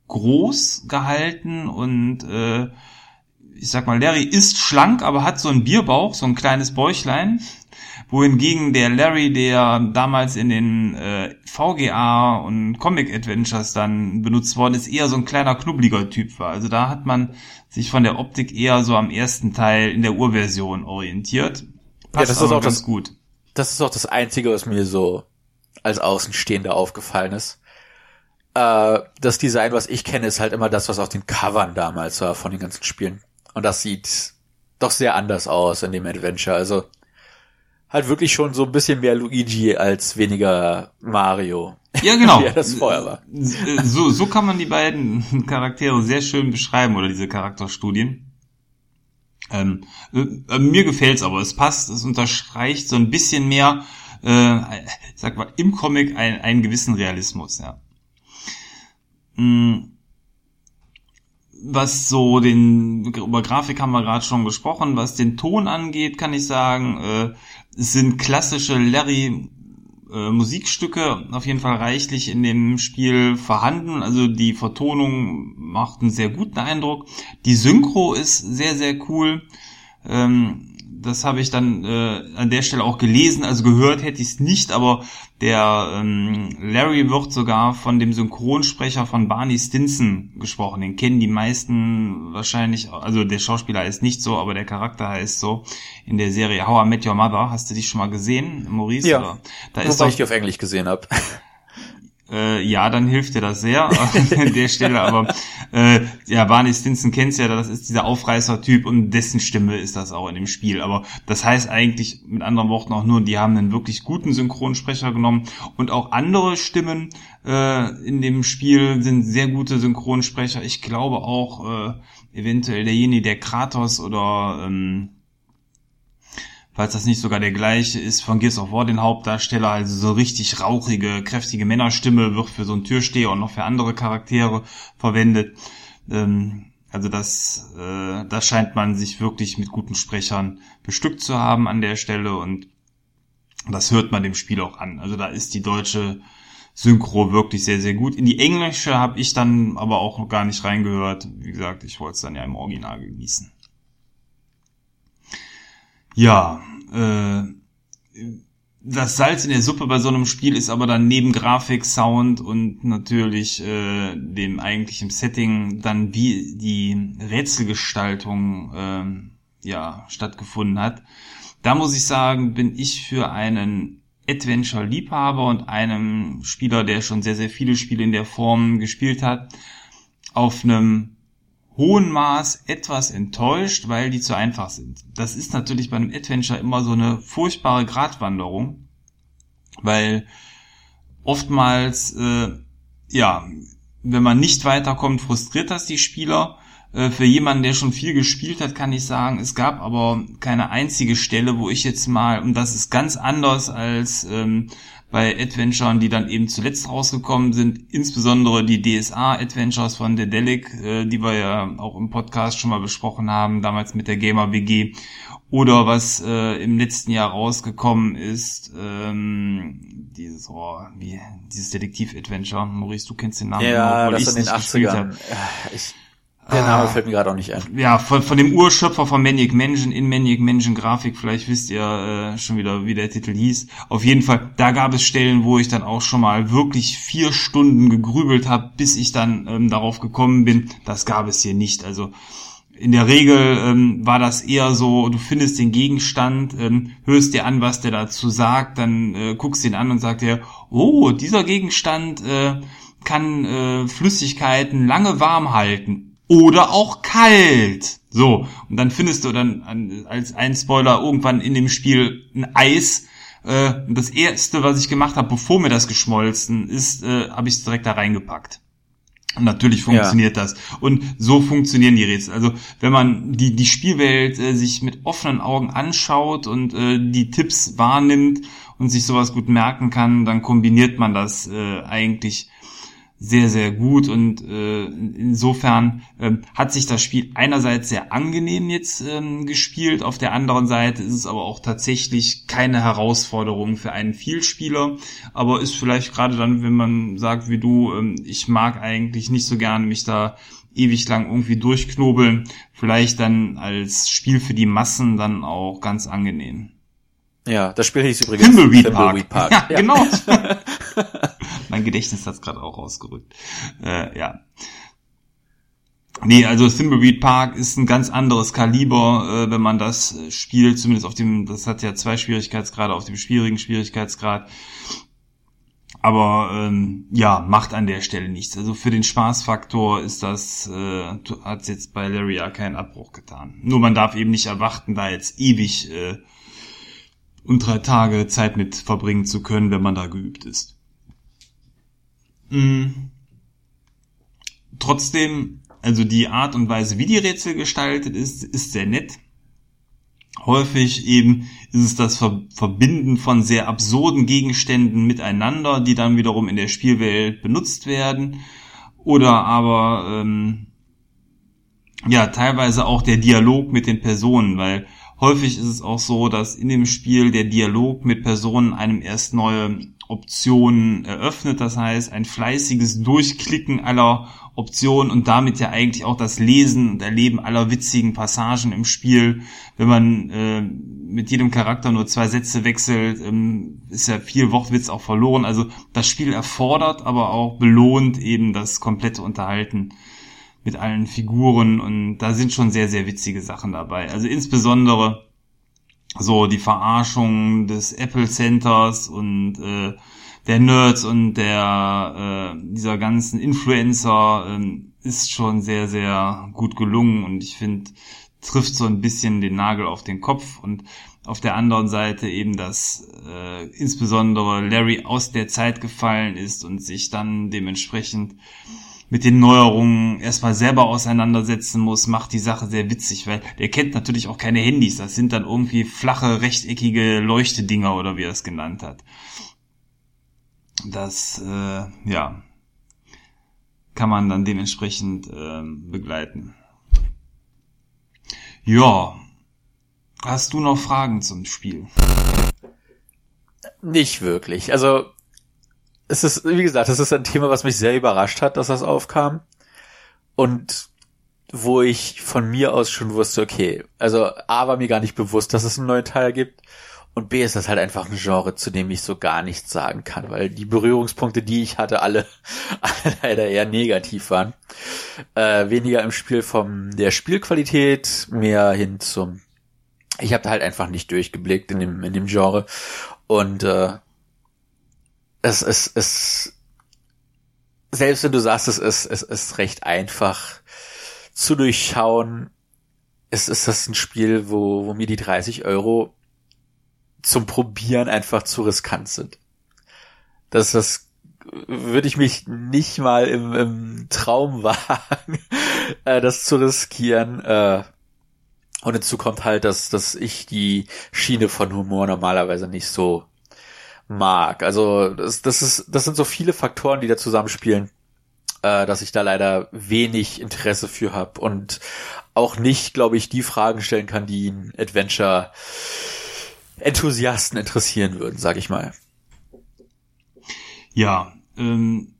B: groß gehalten und äh, ich sag mal, Larry ist schlank, aber hat so einen Bierbauch, so ein kleines Bäuchlein, wohingegen der Larry, der damals in den äh, VGA und Comic Adventures dann benutzt worden ist, eher so ein kleiner knubbeliger Typ war. Also da hat man sich von der Optik eher so am ersten Teil in der Urversion orientiert.
A: Passt ja, das ist auch das gut. Das ist auch das Einzige, was mir so als Außenstehender aufgefallen ist. Äh, das Design, was ich kenne, ist halt immer das, was auf den Covern damals war von den ganzen Spielen. Und das sieht doch sehr anders aus in dem Adventure. Also halt wirklich schon so ein bisschen mehr Luigi als weniger Mario.
B: Ja, genau.
A: wie das vorher war.
B: So, so kann man die beiden Charaktere sehr schön beschreiben oder diese Charakterstudien. Ähm, äh, mir gefällt's aber, es passt, es unterstreicht so ein bisschen mehr, äh, sag mal, im Comic ein, einen gewissen Realismus, ja. Mm was so den, über Grafik haben wir gerade schon gesprochen, was den Ton angeht, kann ich sagen, äh, sind klassische Larry äh, Musikstücke auf jeden Fall reichlich in dem Spiel vorhanden. Also die Vertonung macht einen sehr guten Eindruck. Die Synchro ist sehr, sehr cool. Ähm, das habe ich dann äh, an der Stelle auch gelesen, also gehört hätte ich es nicht, aber der ähm, Larry wird sogar von dem Synchronsprecher von Barney Stinson gesprochen. Den kennen die meisten wahrscheinlich, also der Schauspieler ist nicht so, aber der Charakter heißt so. In der Serie How I Met Your Mother, hast du dich schon mal gesehen, Maurice?
A: Ja, oder? da ist doch, ich die auf Englisch gesehen habe.
B: Äh, ja, dann hilft dir das sehr an der Stelle. Aber äh, ja, Barney Stinson kennst ja, das ist dieser Aufreißer-Typ und dessen Stimme ist das auch in dem Spiel. Aber das heißt eigentlich mit anderen Worten auch nur, die haben einen wirklich guten Synchronsprecher genommen und auch andere Stimmen äh, in dem Spiel sind sehr gute Synchronsprecher. Ich glaube auch äh, eventuell derjenige, der Kratos oder ähm, falls das nicht sogar der gleiche ist, von Gears of War den Hauptdarsteller, also so richtig rauchige, kräftige Männerstimme wird für so einen Türsteher und noch für andere Charaktere verwendet. Ähm, also das, äh, da scheint man sich wirklich mit guten Sprechern bestückt zu haben an der Stelle und das hört man dem Spiel auch an. Also da ist die deutsche Synchro wirklich sehr, sehr gut. In die englische habe ich dann aber auch noch gar nicht reingehört. Wie gesagt, ich wollte es dann ja im Original genießen. Ja, äh, das Salz in der Suppe bei so einem Spiel ist aber dann neben Grafik, Sound und natürlich äh, dem eigentlichen Setting dann wie die Rätselgestaltung äh, ja stattgefunden hat. Da muss ich sagen, bin ich für einen Adventure-Liebhaber und einem Spieler, der schon sehr, sehr viele Spiele in der Form gespielt hat, auf einem hohen Maß etwas enttäuscht, weil die zu einfach sind. Das ist natürlich bei einem Adventure immer so eine furchtbare Gratwanderung, weil oftmals, äh, ja, wenn man nicht weiterkommt, frustriert das die Spieler. Äh, für jemanden, der schon viel gespielt hat, kann ich sagen, es gab aber keine einzige Stelle, wo ich jetzt mal, und das ist ganz anders als ähm, bei Adventuren, die dann eben zuletzt rausgekommen sind, insbesondere die DSA-Adventures von Dedelic, äh, die wir ja auch im Podcast schon mal besprochen haben, damals mit der Gamer WG, oder was äh, im letzten Jahr rausgekommen ist, ähm, dieses, oh, wie, dieses Detektiv-Adventure. Maurice, du kennst den Namen,
A: ja, das in den 80ern. Ich, der Name ah, fällt mir gerade auch nicht ein.
B: Ja, von, von dem Urschöpfer von Maniac Mansion in Maniac Mansion Grafik, vielleicht wisst ihr äh, schon wieder, wie der Titel hieß. Auf jeden Fall, da gab es Stellen, wo ich dann auch schon mal wirklich vier Stunden gegrübelt habe, bis ich dann ähm, darauf gekommen bin. Das gab es hier nicht. Also in der Regel ähm, war das eher so, du findest den Gegenstand, ähm, hörst dir an, was der dazu sagt, dann äh, guckst ihn an und sagt er, oh, dieser Gegenstand äh, kann äh, Flüssigkeiten lange warm halten oder auch kalt. So, und dann findest du dann als ein Spoiler irgendwann in dem Spiel ein Eis. Äh, das erste, was ich gemacht habe, bevor mir das geschmolzen ist, äh, habe ich es direkt da reingepackt. Und natürlich funktioniert ja. das. Und so funktionieren die Rätsel. Also wenn man die, die Spielwelt äh, sich mit offenen Augen anschaut und äh, die Tipps wahrnimmt und sich sowas gut merken kann, dann kombiniert man das äh, eigentlich sehr, sehr gut und äh, insofern äh, hat sich das Spiel einerseits sehr angenehm jetzt ähm, gespielt, auf der anderen Seite ist es aber auch tatsächlich keine Herausforderung für einen Vielspieler, aber ist vielleicht gerade dann, wenn man sagt wie du, ähm, ich mag eigentlich nicht so gerne mich da ewig lang irgendwie durchknobeln, vielleicht dann als Spiel für die Massen dann auch ganz angenehm.
A: Ja, das Spiel hieß übrigens
B: Thimbleweed Park.
A: Park.
B: Ja, ja. genau. mein Gedächtnis hat's gerade auch rausgerückt. Äh, ja. Nee, also Thimbleweed Park ist ein ganz anderes Kaliber, äh, wenn man das spielt, zumindest auf dem, das hat ja zwei Schwierigkeitsgrade, auf dem schwierigen Schwierigkeitsgrad. Aber ähm, ja, macht an der Stelle nichts. Also für den Spaßfaktor ist das, äh, hat jetzt bei Larry ja keinen Abbruch getan. Nur man darf eben nicht erwarten, da jetzt ewig äh, und drei Tage Zeit mit verbringen zu können, wenn man da geübt ist. Mhm. Trotzdem, also die Art und Weise, wie die Rätsel gestaltet ist, ist sehr nett. Häufig eben ist es das Verbinden von sehr absurden Gegenständen miteinander, die dann wiederum in der Spielwelt benutzt werden. Oder aber ähm, ja, teilweise auch der Dialog mit den Personen, weil häufig ist es auch so, dass in dem Spiel der Dialog mit Personen einem erst neue Optionen eröffnet. Das heißt, ein fleißiges Durchklicken aller Optionen und damit ja eigentlich auch das Lesen und Erleben aller witzigen Passagen im Spiel. Wenn man äh, mit jedem Charakter nur zwei Sätze wechselt, ähm, ist ja viel Wortwitz auch verloren. Also das Spiel erfordert, aber auch belohnt eben das komplette Unterhalten mit allen Figuren und da sind schon sehr, sehr witzige Sachen dabei. Also insbesondere so die Verarschung des Apple Centers und äh, der Nerds und der äh, dieser ganzen Influencer äh, ist schon sehr, sehr gut gelungen und ich finde, trifft so ein bisschen den Nagel auf den Kopf und auf der anderen Seite eben, dass äh, insbesondere Larry aus der Zeit gefallen ist und sich dann dementsprechend mit den Neuerungen erstmal selber auseinandersetzen muss, macht die Sache sehr witzig, weil der kennt natürlich auch keine Handys. Das sind dann irgendwie flache, rechteckige Leuchtedinger oder wie er es genannt hat. Das, äh, ja, kann man dann dementsprechend äh, begleiten. Ja, hast du noch Fragen zum Spiel?
A: Nicht wirklich. Also es ist, wie gesagt, es ist ein Thema, was mich sehr überrascht hat, dass das aufkam. Und wo ich von mir aus schon wusste, okay, also A war mir gar nicht bewusst, dass es einen neuen Teil gibt. Und B ist das halt einfach ein Genre, zu dem ich so gar nichts sagen kann, weil die Berührungspunkte, die ich hatte, alle, alle leider eher negativ waren. Äh, weniger im Spiel von der Spielqualität, mehr hin zum, ich habe da halt einfach nicht durchgeblickt in dem, in dem Genre. Und äh, es es, es, selbst wenn du sagst, es ist, es ist recht einfach zu durchschauen, es ist das ein Spiel, wo, wo mir die 30 Euro zum Probieren einfach zu riskant sind. Das, das würde ich mich nicht mal im, im Traum wagen, äh, das zu riskieren. Äh, und hinzu kommt halt, dass, dass ich die Schiene von Humor normalerweise nicht so mag. Also das, das ist, das sind so viele Faktoren, die da zusammenspielen, äh, dass ich da leider wenig Interesse für habe und auch nicht, glaube ich, die Fragen stellen kann, die einen Adventure Enthusiasten interessieren würden, sag ich mal.
B: Ja, ähm,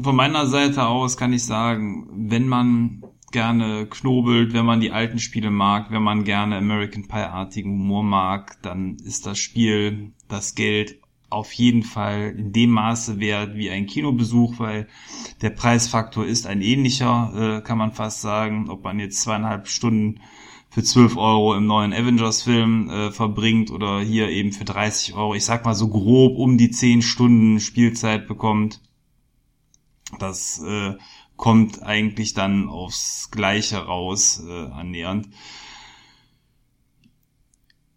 B: von meiner Seite aus kann ich sagen, wenn man gerne knobelt, wenn man die alten Spiele mag, wenn man gerne American Pie-artigen Humor mag, dann ist das Spiel das Geld auf jeden Fall in dem Maße wert wie ein Kinobesuch, weil der Preisfaktor ist ein ähnlicher, äh, kann man fast sagen, ob man jetzt zweieinhalb Stunden für 12 Euro im neuen Avengers-Film äh, verbringt oder hier eben für 30 Euro, ich sag mal so grob um die 10 Stunden Spielzeit bekommt. Das äh, kommt eigentlich dann aufs Gleiche raus, äh, annähernd.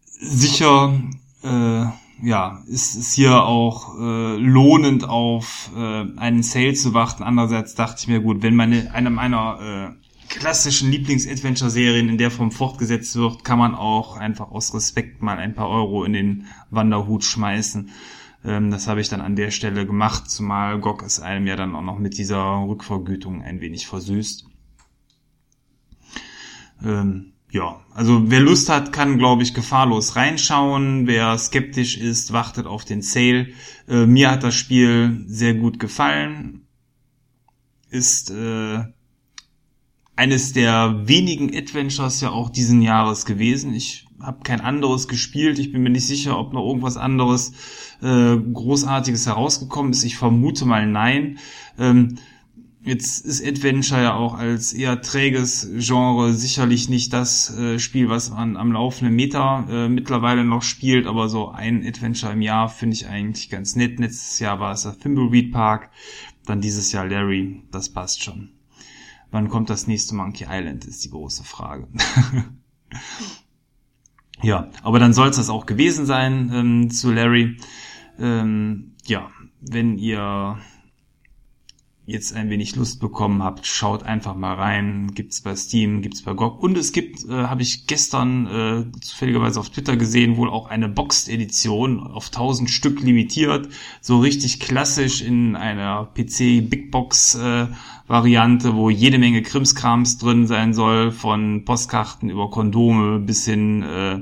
B: Sicher, äh, ja, ist es hier auch äh, lohnend auf äh, einen Sale zu warten. Andererseits dachte ich mir, gut, wenn meine eine meiner äh, klassischen Lieblings-Adventure-Serien in der Form fortgesetzt wird, kann man auch einfach aus Respekt mal ein paar Euro in den Wanderhut schmeißen. Ähm, das habe ich dann an der Stelle gemacht, zumal GOG es einem ja dann auch noch mit dieser Rückvergütung ein wenig versüßt. Ähm, ja, also wer Lust hat, kann, glaube ich, gefahrlos reinschauen. Wer skeptisch ist, wartet auf den Sale. Äh, mir hat das Spiel sehr gut gefallen. Ist äh, eines der wenigen Adventures ja auch diesen Jahres gewesen. Ich habe kein anderes gespielt. Ich bin mir nicht sicher, ob noch irgendwas anderes äh, Großartiges herausgekommen ist. Ich vermute mal nein. Ähm, Jetzt ist Adventure ja auch als eher träges Genre sicherlich nicht das äh, Spiel, was man am laufenden Meter äh, mittlerweile noch spielt, aber so ein Adventure im Jahr finde ich eigentlich ganz nett. Letztes Jahr war es der Thimbleweed Park, dann dieses Jahr Larry, das passt schon. Wann kommt das nächste Monkey Island, ist die große Frage. ja, aber dann soll es das auch gewesen sein ähm, zu Larry. Ähm, ja, wenn ihr jetzt ein wenig Lust bekommen habt, schaut einfach mal rein. Gibt's bei Steam, gibt's bei GOG. Und es gibt, äh, habe ich gestern äh, zufälligerweise auf Twitter gesehen, wohl auch eine Boxed-Edition auf 1000 Stück limitiert. So richtig klassisch in einer PC Big Box äh, Variante, wo jede Menge Krimskrams drin sein soll, von Postkarten über Kondome bis hin äh,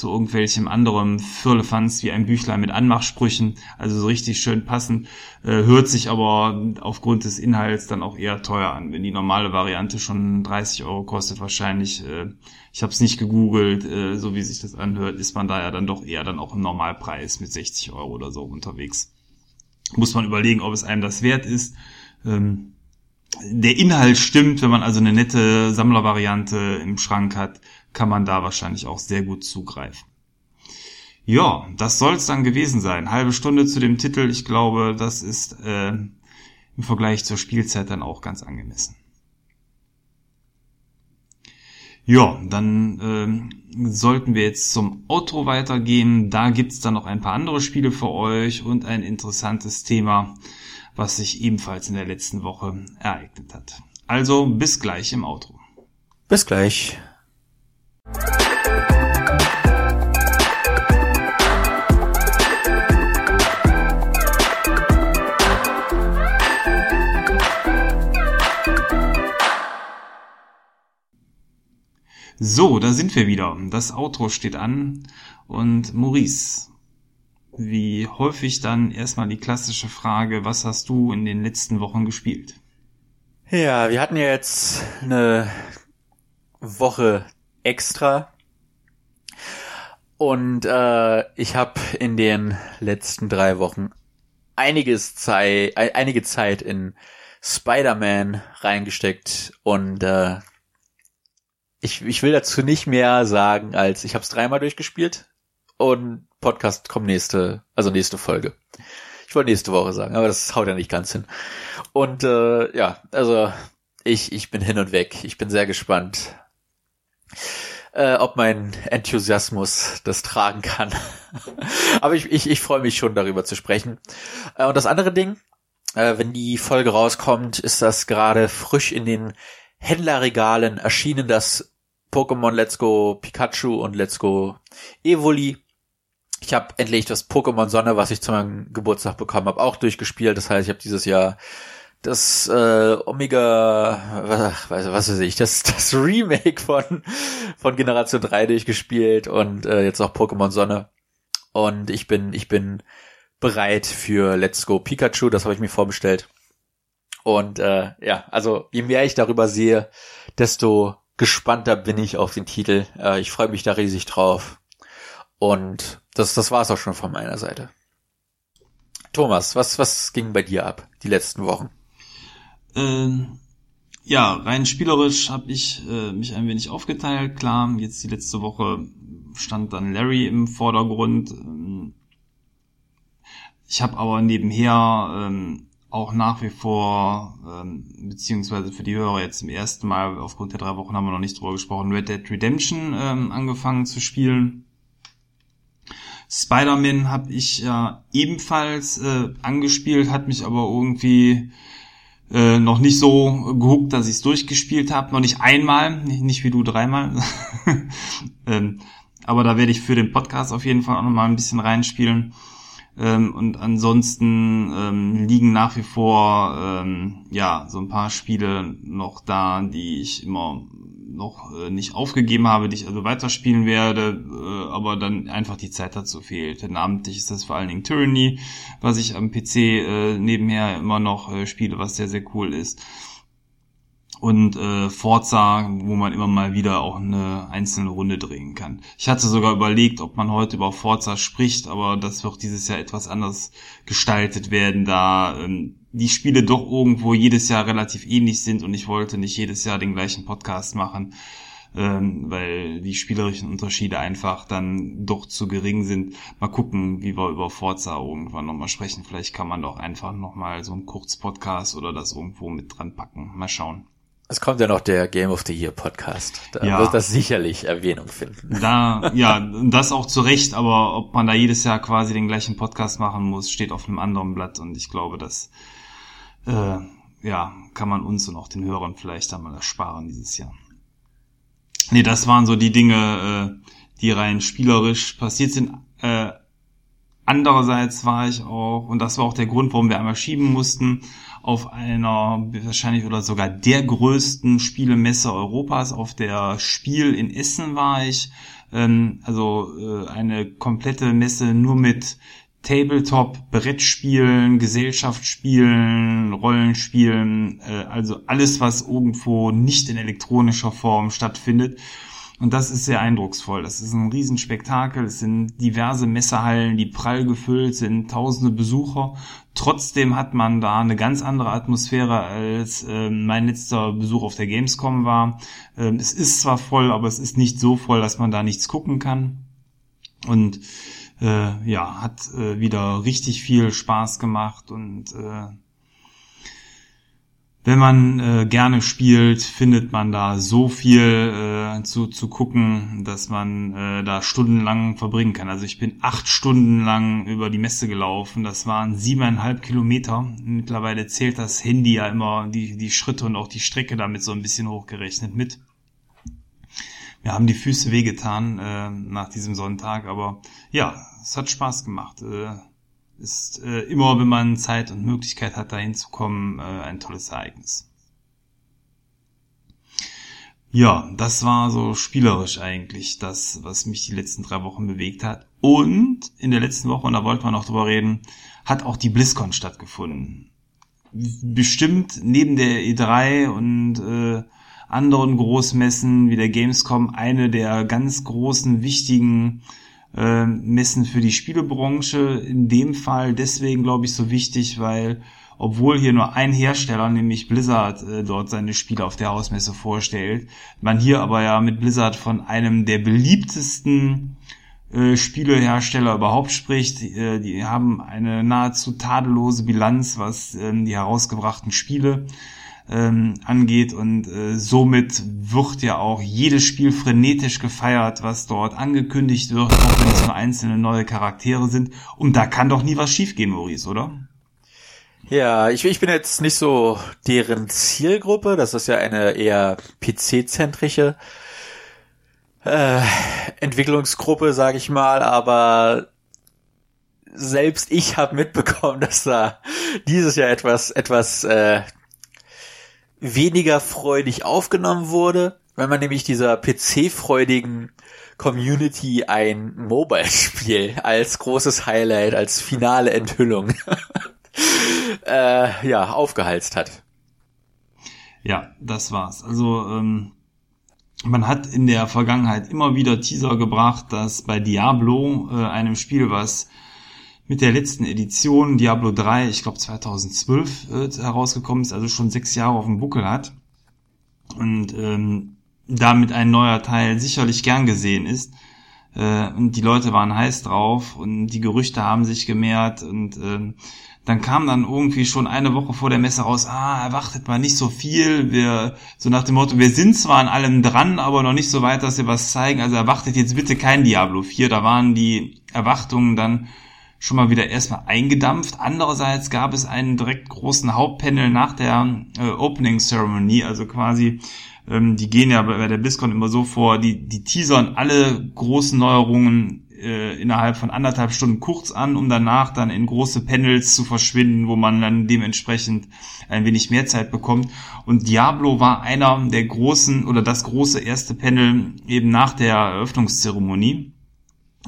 B: zu irgendwelchem anderen Firlefanz wie ein Büchlein mit Anmachsprüchen, also so richtig schön passend, äh, hört sich aber aufgrund des Inhalts dann auch eher teuer an. Wenn die normale Variante schon 30 Euro kostet, wahrscheinlich, äh, ich habe es nicht gegoogelt, äh, so wie sich das anhört, ist man da ja dann doch eher dann auch im Normalpreis mit 60 Euro oder so unterwegs. Muss man überlegen, ob es einem das wert ist. Ähm, der Inhalt stimmt, wenn man also eine nette Sammlervariante im Schrank hat, kann man da wahrscheinlich auch sehr gut zugreifen. Ja, das soll es dann gewesen sein. Halbe Stunde zu dem Titel. Ich glaube, das ist äh, im Vergleich zur Spielzeit dann auch ganz angemessen. Ja, dann äh, sollten wir jetzt zum Outro weitergehen. Da gibt's dann noch ein paar andere Spiele für euch und ein interessantes Thema, was sich ebenfalls in der letzten Woche ereignet hat. Also bis gleich im Outro.
A: Bis gleich.
B: So, da sind wir wieder. Das Outro steht an und Maurice, wie häufig dann erstmal die klassische Frage, was hast du in den letzten Wochen gespielt?
A: Ja, wir hatten ja jetzt eine Woche extra. Und äh, ich habe in den letzten drei Wochen einiges Zeit, einige Zeit in Spider-Man reingesteckt und äh, ich, ich will dazu nicht mehr sagen, als ich habe es dreimal durchgespielt und Podcast kommt nächste, also nächste Folge. Ich wollte nächste Woche sagen, aber das haut ja nicht ganz hin. Und äh, ja, also ich, ich bin hin und weg. Ich bin sehr gespannt äh, ob mein Enthusiasmus das tragen kann. Aber ich, ich, ich freue mich schon darüber zu sprechen. Äh, und das andere Ding, äh, wenn die Folge rauskommt, ist das gerade frisch in den Händlerregalen erschienen, das Pokémon Let's Go Pikachu und Let's Go Evoli. Ich habe endlich das Pokémon Sonne, was ich zu meinem Geburtstag bekommen habe, auch durchgespielt. Das heißt, ich habe dieses Jahr das äh, Omega, was, was weiß ich, das, das Remake von, von Generation 3 durchgespielt und äh, jetzt auch Pokémon Sonne. Und ich bin, ich bin bereit für Let's Go Pikachu, das habe ich mir vorbestellt. Und äh, ja, also je mehr ich darüber sehe, desto gespannter bin ich auf den Titel. Äh, ich freue mich da riesig drauf. Und das, das war's auch schon von meiner Seite. Thomas, was, was ging bei dir ab die letzten Wochen?
B: Ähm, ja, rein spielerisch habe ich äh, mich ein wenig aufgeteilt. Klar, jetzt die letzte Woche stand dann Larry im Vordergrund. Ähm, ich habe aber nebenher ähm, auch nach wie vor, ähm, beziehungsweise für die Hörer jetzt zum ersten Mal, aufgrund der drei Wochen haben wir noch nicht drüber gesprochen, Red Dead Redemption ähm, angefangen zu spielen. Spider-Man habe ich ja ebenfalls äh, angespielt, hat mich aber irgendwie äh, noch nicht so gehuckt, dass ich es durchgespielt habe. Noch nicht einmal, nicht, nicht wie du dreimal. ähm, aber da werde ich für den Podcast auf jeden Fall auch nochmal ein bisschen reinspielen. Ähm, und ansonsten ähm, liegen nach wie vor ähm, ja so ein paar Spiele noch da, die ich immer noch äh, nicht aufgegeben habe, die ich also weiterspielen werde, äh, aber dann einfach die Zeit dazu fehlt. Namentlich ist das vor allen Dingen Tyranny, was ich am PC äh, nebenher immer noch äh, spiele, was sehr, sehr cool ist. Und äh, Forza, wo man immer mal wieder auch eine einzelne Runde drehen kann. Ich hatte sogar überlegt, ob man heute über Forza spricht, aber das wird dieses Jahr etwas anders gestaltet werden, da ähm, die Spiele doch irgendwo jedes Jahr relativ ähnlich sind und ich wollte nicht jedes Jahr den gleichen Podcast machen, ähm, weil die spielerischen Unterschiede einfach dann doch zu gering sind. Mal gucken, wie wir über Forza irgendwann nochmal sprechen. Vielleicht kann man doch einfach nochmal so einen Kurzpodcast oder das irgendwo mit dran packen. Mal schauen.
A: Es kommt ja noch der Game of the Year Podcast. Da ja. wird das sicherlich Erwähnung finden.
B: Da, ja, das auch zu Recht, aber ob man da jedes Jahr quasi den gleichen Podcast machen muss, steht auf einem anderen Blatt und ich glaube, das äh, ja, kann man uns und auch den Hörern vielleicht einmal ersparen dieses Jahr. Nee, das waren so die Dinge, äh, die rein spielerisch passiert sind. Äh, andererseits war ich auch, und das war auch der Grund, warum wir einmal schieben mussten, auf einer wahrscheinlich oder sogar der größten Spielemesse Europas, auf der Spiel in Essen war ich. Ähm, also äh, eine komplette Messe nur mit Tabletop, Brettspielen, Gesellschaftsspielen, Rollenspielen, äh, also alles, was irgendwo nicht in elektronischer Form stattfindet. Und das ist sehr eindrucksvoll. Das ist ein Riesenspektakel. Es sind diverse Messehallen, die prall gefüllt sind, tausende Besucher. Trotzdem hat man da eine ganz andere Atmosphäre, als äh, mein letzter Besuch auf der Gamescom war. Ähm, es ist zwar voll, aber es ist nicht so voll, dass man da nichts gucken kann. Und äh, ja, hat äh, wieder richtig viel Spaß gemacht und äh, wenn man äh, gerne spielt, findet man da so viel äh, zu, zu gucken, dass man äh, da stundenlang verbringen kann. Also ich bin acht Stunden lang über die Messe gelaufen. Das waren siebeneinhalb Kilometer. Mittlerweile zählt das Handy ja immer die, die Schritte und auch die Strecke damit so ein bisschen hochgerechnet mit. Wir haben die Füße wehgetan äh, nach diesem Sonntag, aber ja, es hat Spaß gemacht. Äh, ist äh, immer, wenn man Zeit und Möglichkeit hat, dahin zu kommen, äh, ein tolles Ereignis. Ja, das war so spielerisch eigentlich das, was mich die letzten drei Wochen bewegt hat. Und in der letzten Woche, und da wollten wir noch drüber reden, hat auch die BlizzCon stattgefunden. Bestimmt neben der E3 und äh, anderen Großmessen wie der Gamescom eine der ganz großen, wichtigen äh, Messen für die Spielebranche. In dem Fall deswegen, glaube ich, so wichtig, weil obwohl hier nur ein Hersteller, nämlich Blizzard, äh, dort seine Spiele auf der Hausmesse vorstellt, man hier aber ja mit Blizzard von einem der beliebtesten äh, Spielehersteller überhaupt spricht. Äh, die haben eine nahezu tadellose Bilanz, was äh, die herausgebrachten Spiele ähm, angeht und äh, somit wird ja auch jedes Spiel frenetisch gefeiert, was dort angekündigt wird, auch wenn es nur einzelne neue Charaktere sind. Und da kann doch nie was schiefgehen, Maurice, oder?
A: Ja, ich, ich bin jetzt nicht so deren Zielgruppe. Das ist ja eine eher PC-zentrische äh, Entwicklungsgruppe, sage ich mal. Aber selbst ich habe mitbekommen, dass da dieses Jahr etwas etwas äh, weniger freudig aufgenommen wurde, weil man nämlich dieser PC-freudigen Community ein Mobile-Spiel als großes Highlight, als finale Enthüllung äh, ja, aufgehalst hat.
B: Ja, das war's. Also ähm, man hat in der Vergangenheit immer wieder Teaser gebracht, dass bei Diablo, äh, einem Spiel, was mit der letzten Edition Diablo 3, ich glaube 2012 äh, herausgekommen ist, also schon sechs Jahre auf dem Buckel hat und ähm, damit ein neuer Teil sicherlich gern gesehen ist. Äh, und die Leute waren heiß drauf und die Gerüchte haben sich gemehrt und äh, dann kam dann irgendwie schon eine Woche vor der Messe raus, ah, erwartet mal nicht so viel, wir, so nach dem Motto, wir sind zwar an allem dran, aber noch nicht so weit, dass wir was zeigen, also erwartet jetzt bitte kein Diablo 4, da waren die Erwartungen dann schon mal wieder erstmal eingedampft. Andererseits gab es einen direkt großen Hauptpanel nach der äh, Opening Ceremony, also quasi ähm, die gehen ja bei der BlizzCon immer so vor, die, die teasern alle großen Neuerungen äh, innerhalb von anderthalb Stunden kurz an, um danach dann in große Panels zu verschwinden, wo man dann dementsprechend ein wenig mehr Zeit bekommt. Und Diablo war einer der großen oder das große erste Panel eben nach der Eröffnungszeremonie.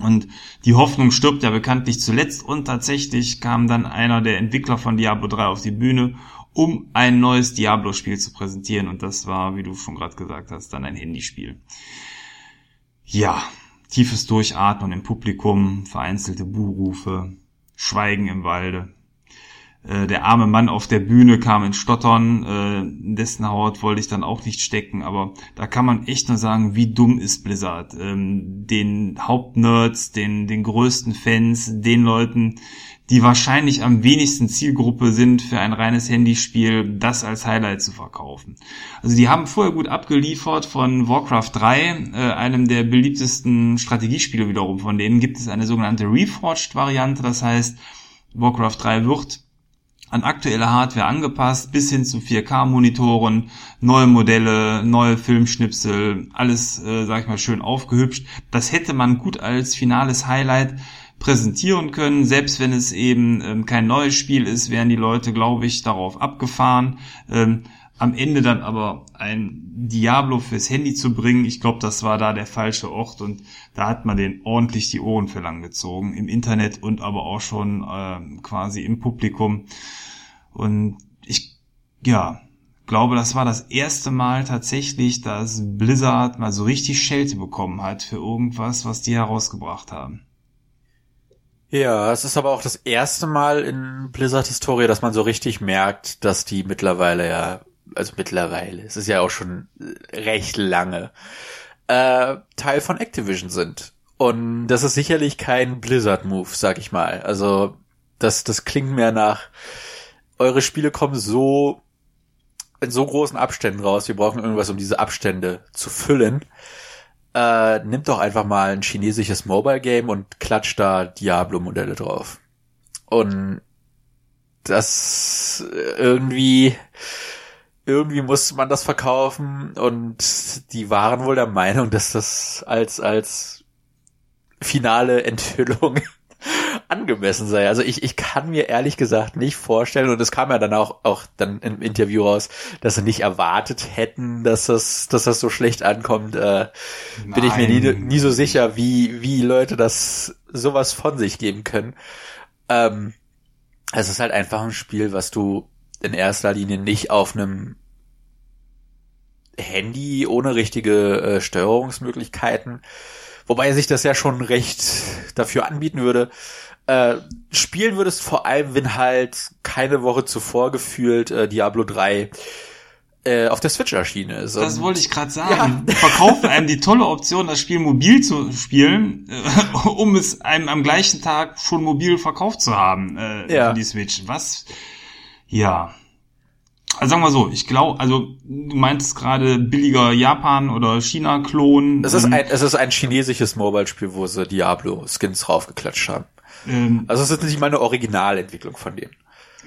B: Und die Hoffnung stirbt ja bekanntlich zuletzt und tatsächlich kam dann einer der Entwickler von Diablo 3 auf die Bühne um ein neues Diablo-Spiel zu präsentieren. Und das war, wie du schon gerade gesagt hast, dann ein Handyspiel. Ja, tiefes Durchatmen im Publikum, vereinzelte Buhrufe, Schweigen im Walde. Äh, der arme Mann auf der Bühne kam in Stottern, äh, dessen Haut wollte ich dann auch nicht stecken, aber da kann man echt nur sagen, wie dumm ist Blizzard. Ähm, den Hauptnerds, den, den größten Fans, den Leuten, die wahrscheinlich am wenigsten Zielgruppe sind für ein reines Handyspiel, das als Highlight zu verkaufen. Also die haben vorher gut abgeliefert von Warcraft 3, äh, einem der beliebtesten Strategiespiele wiederum. Von denen gibt es eine sogenannte Reforged-Variante, das heißt, Warcraft 3 wird an aktuelle Hardware angepasst, bis hin zu 4K-Monitoren, neue Modelle, neue Filmschnipsel, alles, äh, sag ich mal, schön aufgehübscht. Das hätte man gut als finales Highlight präsentieren können. Selbst wenn es eben ähm, kein neues Spiel ist, wären die Leute, glaube ich, darauf abgefahren. Ähm, am Ende dann aber ein Diablo fürs Handy zu bringen, ich glaube, das war da der falsche Ort und da hat man den ordentlich die Ohren verlang gezogen, im Internet und aber auch schon äh, quasi im Publikum. Und ich, ja, glaube, das war das erste Mal tatsächlich, dass Blizzard mal so richtig Schelte bekommen hat für irgendwas, was die herausgebracht haben.
A: Ja, es ist aber auch das erste Mal in Blizzard-Historie, dass man so richtig merkt, dass die mittlerweile ja, also mittlerweile, es ist ja auch schon recht lange, äh, Teil von Activision sind. Und das ist sicherlich kein Blizzard-Move, sag ich mal. Also, das, das klingt mehr nach, eure Spiele kommen so in so großen Abständen raus, wir brauchen irgendwas, um diese Abstände zu füllen äh, nimmt doch einfach mal ein chinesisches Mobile Game und klatscht da Diablo-Modelle drauf. Und das irgendwie, irgendwie muss man das verkaufen und die waren wohl der Meinung, dass das als, als finale Enthüllung angemessen sei. Also ich, ich kann mir ehrlich gesagt nicht vorstellen, und es kam ja dann auch, auch dann im Interview raus, dass sie nicht erwartet hätten, dass das, dass das so schlecht ankommt. Äh, bin ich mir nie, nie so sicher, wie, wie Leute das sowas von sich geben können. Ähm, es ist halt einfach ein Spiel, was du in erster Linie nicht auf einem Handy ohne richtige äh, Steuerungsmöglichkeiten wobei sich das ja schon recht dafür anbieten würde, äh, spielen würdest vor allem, wenn halt keine Woche zuvor gefühlt äh, Diablo 3 äh, auf der Switch erschienen ist.
B: Das wollte ich gerade sagen. Ja. Verkaufen einem die tolle Option, das Spiel mobil zu spielen, äh, um es einem am gleichen Tag schon mobil verkauft zu haben äh, ja. für die Switch. Was? Ja. Also sagen wir so, ich glaube, also du meintest gerade billiger Japan oder China-Klon.
A: Es ist ein, es ist ein chinesisches Mobile-Spiel, wo sie Diablo-Skins raufgeklatscht haben. Ähm, also es ist nicht mal eine Originalentwicklung von denen.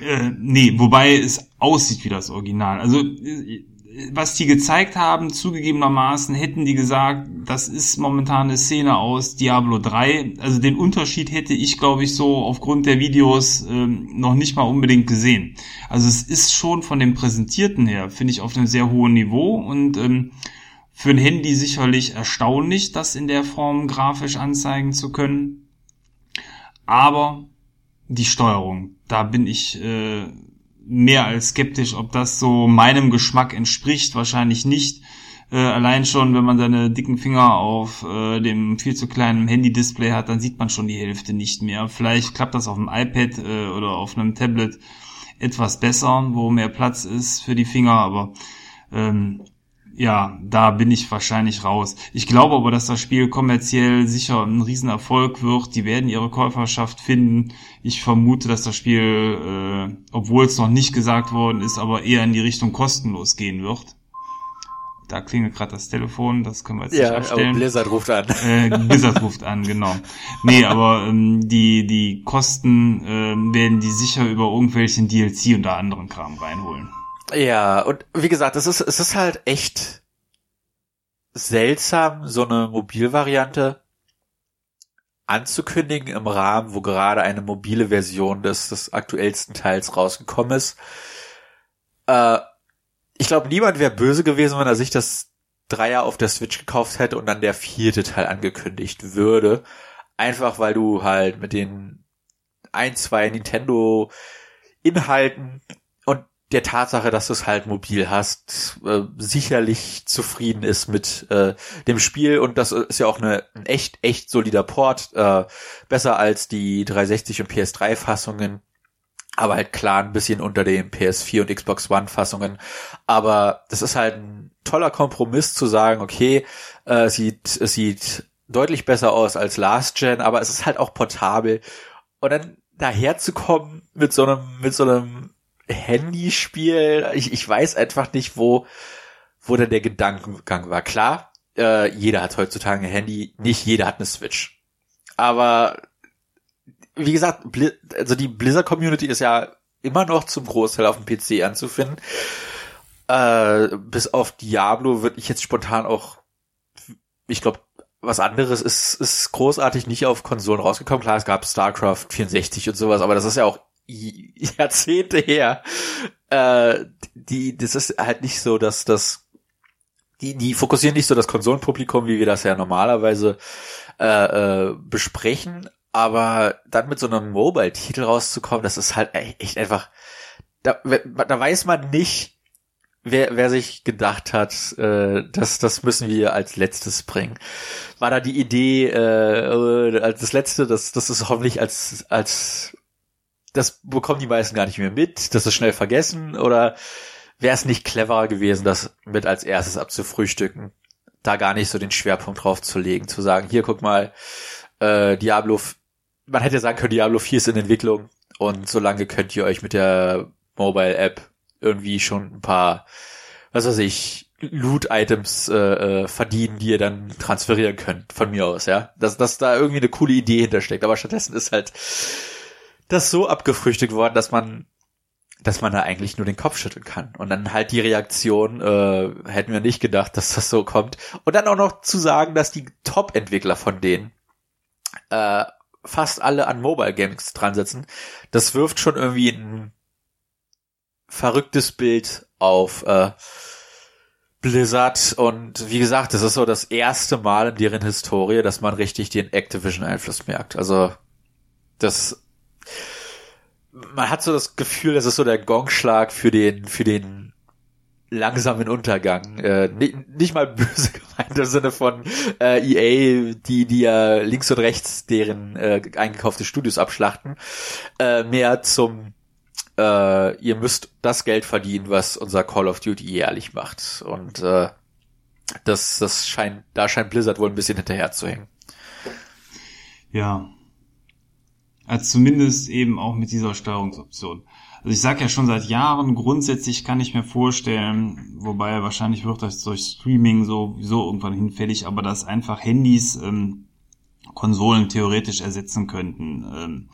B: Äh, nee, wobei es aussieht wie das Original. Also äh, was die gezeigt haben, zugegebenermaßen hätten die gesagt, das ist momentan eine Szene aus Diablo 3. Also den Unterschied hätte ich, glaube ich, so aufgrund der Videos ähm, noch nicht mal unbedingt gesehen. Also es ist schon von dem Präsentierten her, finde ich, auf einem sehr hohen Niveau und ähm, für ein Handy sicherlich erstaunlich, das in der Form grafisch anzeigen zu können. Aber die Steuerung, da bin ich äh, mehr als skeptisch, ob das so meinem Geschmack entspricht. Wahrscheinlich nicht. Äh, allein schon, wenn man seine dicken Finger auf äh, dem viel zu kleinen Handy-Display hat, dann sieht man schon die Hälfte nicht mehr. Vielleicht klappt das auf dem iPad äh, oder auf einem Tablet etwas besser, wo mehr Platz ist für die Finger, aber ähm, ja, da bin ich wahrscheinlich raus. Ich glaube aber, dass das Spiel kommerziell sicher ein Riesenerfolg wird. Die werden ihre Käuferschaft finden. Ich vermute, dass das Spiel, äh, obwohl es noch nicht gesagt worden ist, aber eher in die Richtung kostenlos gehen wird. Da klingelt gerade das Telefon, das können wir jetzt ja, nicht abstellen.
A: Aber Blizzard ruft an.
B: Äh, Blizzard ruft an, genau. Nee, aber ähm, die, die Kosten ähm, werden die sicher über irgendwelchen DLC und anderen Kram reinholen.
A: Ja, und wie gesagt, es ist, es ist halt echt seltsam, so eine Mobilvariante anzukündigen im Rahmen, wo gerade eine mobile Version des, des aktuellsten Teils rausgekommen ist. Äh, ich glaube, niemand wäre böse gewesen, wenn er sich das Dreier auf der Switch gekauft hätte und dann der vierte Teil angekündigt würde. Einfach weil du halt mit den ein, zwei Nintendo Inhalten der Tatsache, dass du es halt mobil hast, äh, sicherlich zufrieden ist mit äh, dem Spiel. Und das ist ja auch eine, ein echt, echt solider Port, äh, besser als die 360 und PS3 Fassungen, aber halt klar ein bisschen unter den PS4 und Xbox One Fassungen, aber das ist halt ein toller Kompromiss zu sagen, okay, äh, sieht, sieht deutlich besser aus als Last Gen, aber es ist halt auch portabel. Und dann daherzukommen mit so einem, mit so einem Handyspiel. Ich, ich weiß einfach nicht, wo, wo denn der Gedankengang war. Klar, äh, jeder hat heutzutage ein Handy, nicht jeder hat eine Switch. Aber wie gesagt, also die Blizzard-Community ist ja immer noch zum Großteil auf dem PC anzufinden. Äh, bis auf Diablo würde ich jetzt spontan auch, ich glaube, was anderes ist, ist großartig nicht auf Konsolen rausgekommen. Klar, es gab StarCraft 64 und sowas, aber das ist ja auch Jahrzehnte her. Äh, die, das ist halt nicht so, dass das, die, die fokussieren nicht so das Konsolenpublikum, wie wir das ja normalerweise äh, äh, besprechen. Aber dann mit so einem Mobile-Titel rauszukommen, das ist halt echt einfach, da, da weiß man nicht, wer, wer sich gedacht hat, äh, das, das müssen wir als letztes bringen. War da die Idee äh, als das letzte, das, das ist hoffentlich als, als das bekommen die meisten gar nicht mehr mit, das ist schnell vergessen oder wäre es nicht cleverer gewesen, das mit als erstes abzufrühstücken, da gar nicht so den Schwerpunkt drauf zu legen, zu sagen, hier guck mal, äh, Diablo, man hätte sagen können, Diablo 4 ist in Entwicklung und solange könnt ihr euch mit der Mobile App irgendwie schon ein paar, was weiß ich, Loot-Items äh, äh, verdienen, die ihr dann transferieren könnt, von mir aus, ja. Dass, dass da irgendwie eine coole Idee hintersteckt. Aber stattdessen ist halt das so abgefrühstückt worden, dass man dass man da eigentlich nur den Kopf schütteln kann. Und dann halt die Reaktion, äh, hätten wir nicht gedacht, dass das so kommt. Und dann auch noch zu sagen, dass die Top-Entwickler von denen äh, fast alle an Mobile Games dran sitzen, das wirft schon irgendwie ein verrücktes Bild auf äh, Blizzard. Und wie gesagt, das ist so das erste Mal in deren Historie, dass man richtig den Activision-Einfluss merkt. Also das man hat so das Gefühl, das ist so der Gongschlag für den, für den langsamen Untergang. Äh, nicht, nicht mal böse gemeint im Sinne von äh, EA, die, die ja links und rechts deren äh, eingekaufte Studios abschlachten. Äh, mehr zum äh, ihr müsst das Geld verdienen, was unser Call of Duty jährlich macht. Und äh, das, das scheint, da scheint Blizzard wohl ein bisschen hinterher zu hängen.
B: Ja, als zumindest eben auch mit dieser Steuerungsoption. Also ich sage ja schon seit Jahren, grundsätzlich kann ich mir vorstellen, wobei wahrscheinlich wird das durch Streaming sowieso irgendwann hinfällig, aber dass einfach Handys ähm, Konsolen theoretisch ersetzen könnten. Ähm,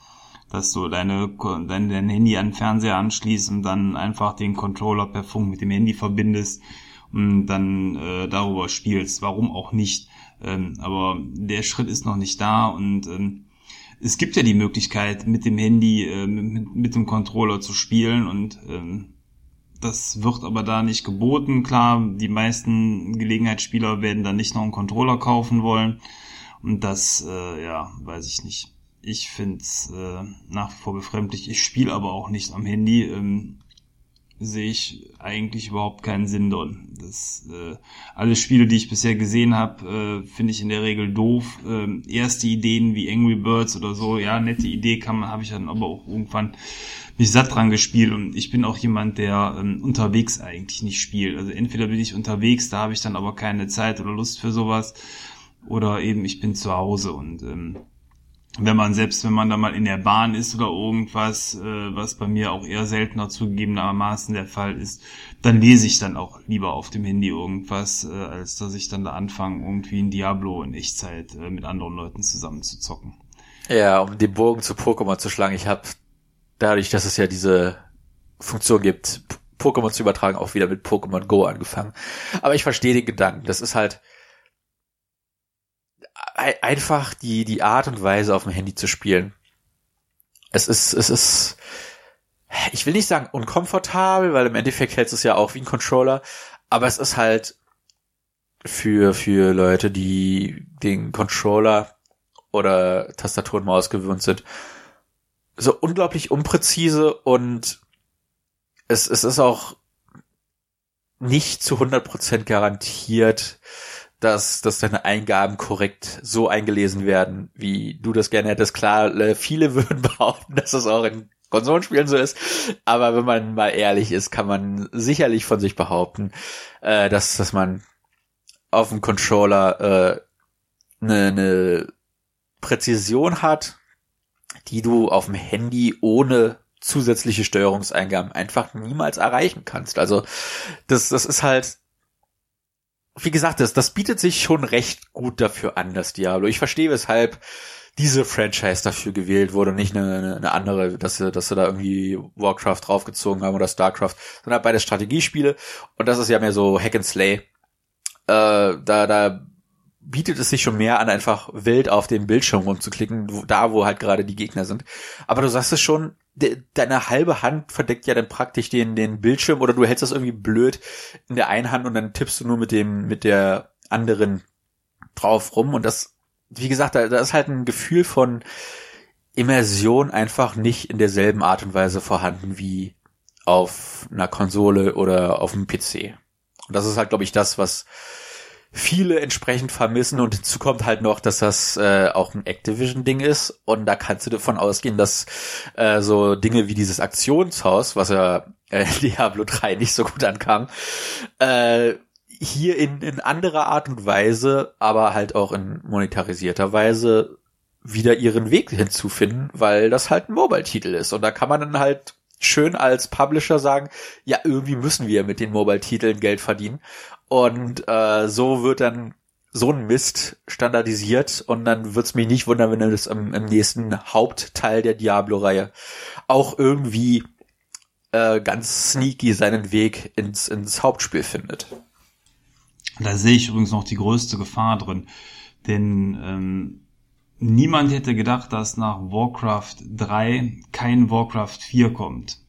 B: dass du deine, dein, dein Handy an den Fernseher anschließt und dann einfach den Controller per Funk mit dem Handy verbindest und dann äh, darüber spielst. Warum auch nicht? Ähm, aber der Schritt ist noch nicht da und ähm, es gibt ja die Möglichkeit, mit dem Handy, äh, mit, mit, dem Controller zu spielen und ähm, das wird aber da nicht geboten. Klar, die meisten Gelegenheitsspieler werden dann nicht noch einen Controller kaufen wollen. Und das, äh, ja, weiß ich nicht. Ich find's äh, nach wie vor befremdlich. Ich spiele aber auch nicht am Handy. Ähm, sehe ich eigentlich überhaupt keinen Sinn drin. Das, äh, alle Spiele, die ich bisher gesehen habe, äh, finde ich in der Regel doof. Äh, erste Ideen wie Angry Birds oder so, ja, nette Idee kann man, habe ich dann aber auch irgendwann mich satt dran gespielt und ich bin auch jemand, der ähm, unterwegs eigentlich nicht spielt. Also entweder bin ich unterwegs, da habe ich dann aber keine Zeit oder Lust für sowas, oder eben ich bin zu Hause und ähm, wenn man selbst, wenn man da mal in der Bahn ist oder irgendwas, äh, was bei mir auch eher seltener zugegebenermaßen der Fall ist, dann lese ich dann auch lieber auf dem Handy irgendwas, äh, als dass ich dann da anfange, irgendwie ein Diablo in Echtzeit äh, mit anderen Leuten zusammen zu zocken.
A: Ja, um den Bogen zu Pokémon zu schlagen, ich habe dadurch, dass es ja diese Funktion gibt, Pokémon zu übertragen, auch wieder mit Pokémon Go angefangen. Aber ich verstehe den Gedanken. Das ist halt, einfach die, die Art und Weise auf dem Handy zu spielen. Es ist, es ist, ich will nicht sagen unkomfortabel, weil im Endeffekt hält es ja auch wie ein Controller, aber es ist halt für, für Leute, die den Controller oder Tastatur und Maus gewöhnt sind, so unglaublich unpräzise und es, es ist auch nicht zu 100% garantiert, dass, dass deine Eingaben korrekt so eingelesen werden, wie du das gerne hättest. Klar, äh, viele würden behaupten, dass das auch in Konsolenspielen so ist, aber wenn man mal ehrlich ist, kann man sicherlich von sich behaupten, äh, dass, dass man auf dem Controller äh, eine, eine Präzision hat, die du auf dem Handy ohne zusätzliche Steuerungseingaben einfach niemals erreichen kannst. Also das, das ist halt, wie gesagt, das, das bietet sich schon recht gut dafür an, das Diablo. Ich verstehe, weshalb diese Franchise dafür gewählt wurde, nicht eine, eine andere, dass sie, dass sie da irgendwie Warcraft draufgezogen haben oder Starcraft, sondern beide Strategiespiele. Und das ist ja mehr so Hack and Slay. Äh, da, da bietet es sich schon mehr an, einfach wild auf den Bildschirm rumzuklicken, da wo halt gerade die Gegner sind. Aber du sagst es schon, de, deine halbe Hand verdeckt ja dann praktisch den, den Bildschirm oder du hältst das irgendwie blöd in der einen Hand und dann tippst du nur mit dem, mit der anderen drauf rum und das, wie gesagt, da, da ist halt ein Gefühl von Immersion einfach nicht in derselben Art und Weise vorhanden wie auf einer Konsole oder auf einem PC. Und das ist halt, glaube ich, das, was viele entsprechend vermissen und hinzu kommt halt noch, dass das äh, auch ein Activision-Ding ist und da kannst du davon ausgehen, dass äh, so Dinge wie dieses Aktionshaus, was ja äh, Diablo 3 nicht so gut ankam, äh, hier in, in anderer Art und Weise, aber halt auch in monetarisierter Weise wieder ihren Weg hinzufinden, weil das halt ein Mobile-Titel ist und da kann man dann halt schön als Publisher sagen, ja, irgendwie müssen wir mit den Mobile-Titeln Geld verdienen. Und äh, so wird dann so ein Mist standardisiert und dann wird's mich nicht wundern, wenn er das im, im nächsten Hauptteil der Diablo-Reihe auch irgendwie äh, ganz sneaky seinen Weg ins, ins Hauptspiel findet.
B: Da sehe ich übrigens noch die größte Gefahr drin, denn ähm, niemand hätte gedacht, dass nach Warcraft 3 kein Warcraft 4 kommt.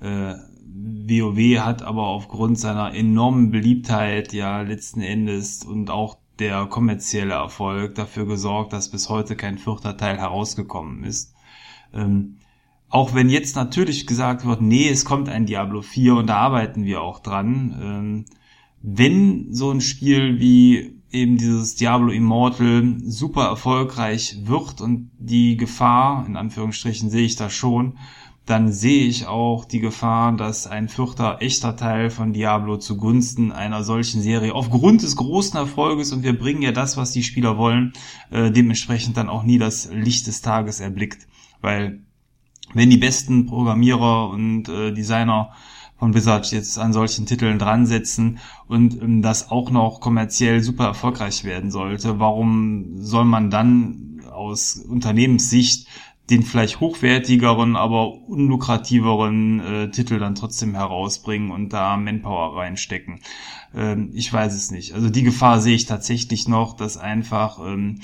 B: Äh, WoW hat aber aufgrund seiner enormen Beliebtheit ja letzten Endes und auch der kommerzielle Erfolg dafür gesorgt, dass bis heute kein vierter Teil herausgekommen ist. Ähm, auch wenn jetzt natürlich gesagt wird, nee, es kommt ein Diablo 4 und da arbeiten wir auch dran. Ähm, wenn so ein Spiel wie eben dieses Diablo Immortal super erfolgreich wird und die Gefahr, in Anführungsstrichen sehe ich da schon, dann sehe ich auch die Gefahr, dass ein vierter echter Teil von Diablo zugunsten einer solchen Serie aufgrund des großen Erfolges und wir bringen ja das, was die Spieler wollen, äh, dementsprechend dann auch nie das Licht des Tages erblickt. Weil wenn die besten Programmierer und äh, Designer von Blizzard jetzt an solchen Titeln dran setzen und ähm, das auch noch kommerziell super erfolgreich werden sollte, warum soll man dann aus Unternehmenssicht den vielleicht hochwertigeren, aber unlukrativeren äh, Titel dann trotzdem herausbringen und da Manpower reinstecken. Ähm, ich weiß es nicht. Also die Gefahr sehe ich tatsächlich noch, dass einfach ähm,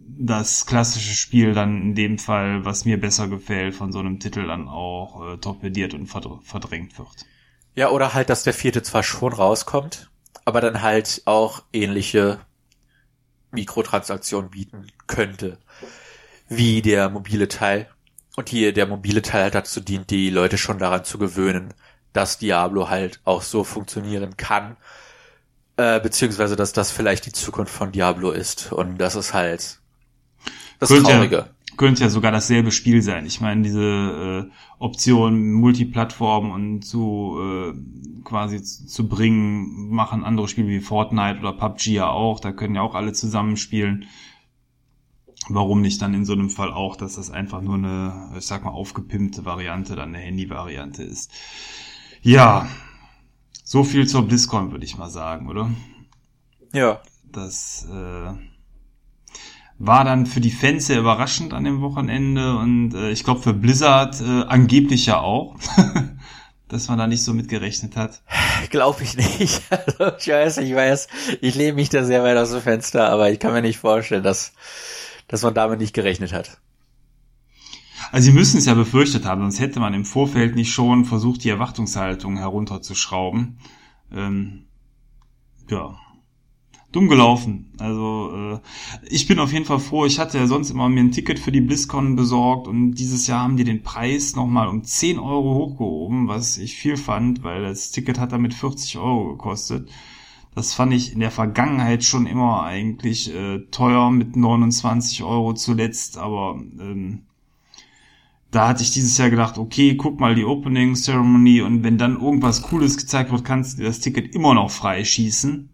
B: das klassische Spiel dann in dem Fall, was mir besser gefällt, von so einem Titel dann auch äh, torpediert und verdrängt wird.
A: Ja, oder halt, dass der vierte zwar schon rauskommt, aber dann halt auch ähnliche Mikrotransaktionen bieten könnte wie der mobile Teil. Und hier der mobile Teil halt dazu dient, die Leute schon daran zu gewöhnen, dass Diablo halt auch so funktionieren kann. Äh, beziehungsweise, dass das vielleicht die Zukunft von Diablo ist. Und das ist halt das
B: könnte
A: Traurige.
B: Ja, könnte ja sogar dasselbe Spiel sein. Ich meine, diese äh, Option Multiplattform und zu äh, quasi zu bringen, machen andere Spiele wie Fortnite oder PUBG ja auch. Da können ja auch alle zusammenspielen warum nicht dann in so einem Fall auch, dass das einfach nur eine, ich sag mal, aufgepimpte Variante, dann eine Handy-Variante ist. Ja, so viel zur BlizzCon, würde ich mal sagen, oder?
A: Ja.
B: Das äh, war dann für die Fans sehr überraschend an dem Wochenende und äh, ich glaube für Blizzard äh, angeblich ja auch. dass man da nicht so mitgerechnet hat?
A: Glaube ich nicht. Also ich weiß, ich weiß, ich lehne mich da sehr weit aus dem Fenster, aber ich kann mir nicht vorstellen, dass dass man damit nicht gerechnet hat.
B: Also sie müssen es ja befürchtet haben, sonst hätte man im Vorfeld nicht schon versucht, die Erwartungshaltung herunterzuschrauben. Ähm, ja. dumm gelaufen. Also äh, ich bin auf jeden Fall froh. Ich hatte ja sonst immer mir ein Ticket für die BlizzCon besorgt und dieses Jahr haben die den Preis nochmal um 10 Euro hochgehoben, was ich viel fand, weil das Ticket hat damit 40 Euro gekostet. Das fand ich in der Vergangenheit schon immer eigentlich äh, teuer mit 29 Euro zuletzt, aber ähm, da hatte ich dieses Jahr gedacht, okay, guck mal die Opening Ceremony und wenn dann irgendwas Cooles gezeigt wird, kannst du das Ticket immer noch freischießen.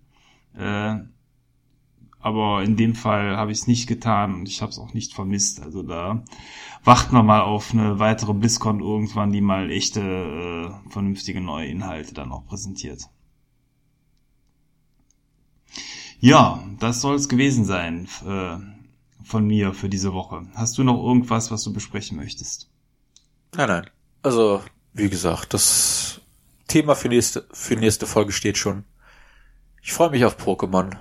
B: Äh, aber in dem Fall habe ich es nicht getan und ich habe es auch nicht vermisst. Also da warten wir mal auf eine weitere BlizzCon irgendwann, die mal echte, äh, vernünftige neue Inhalte dann auch präsentiert. Ja, das soll es gewesen sein äh, von mir für diese Woche. Hast du noch irgendwas, was du besprechen möchtest?
A: Nein, nein. Also, wie gesagt, das Thema für nächste, für nächste Folge steht schon. Ich freue mich auf Pokémon.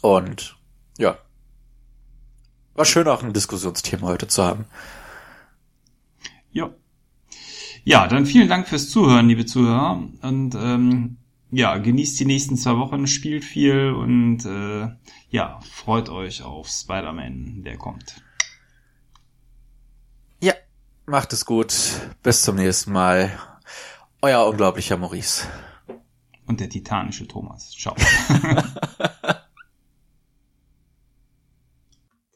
A: Und ja. War schön auch ein Diskussionsthema heute zu haben.
B: Ja. Ja, dann vielen Dank fürs Zuhören, liebe Zuhörer. Und ähm, ja, genießt die nächsten zwei Wochen, spielt viel und äh, ja, freut euch auf Spider-Man, der kommt.
A: Ja, macht es gut. Bis zum nächsten Mal. Euer unglaublicher Maurice.
B: Und der titanische Thomas. Ciao.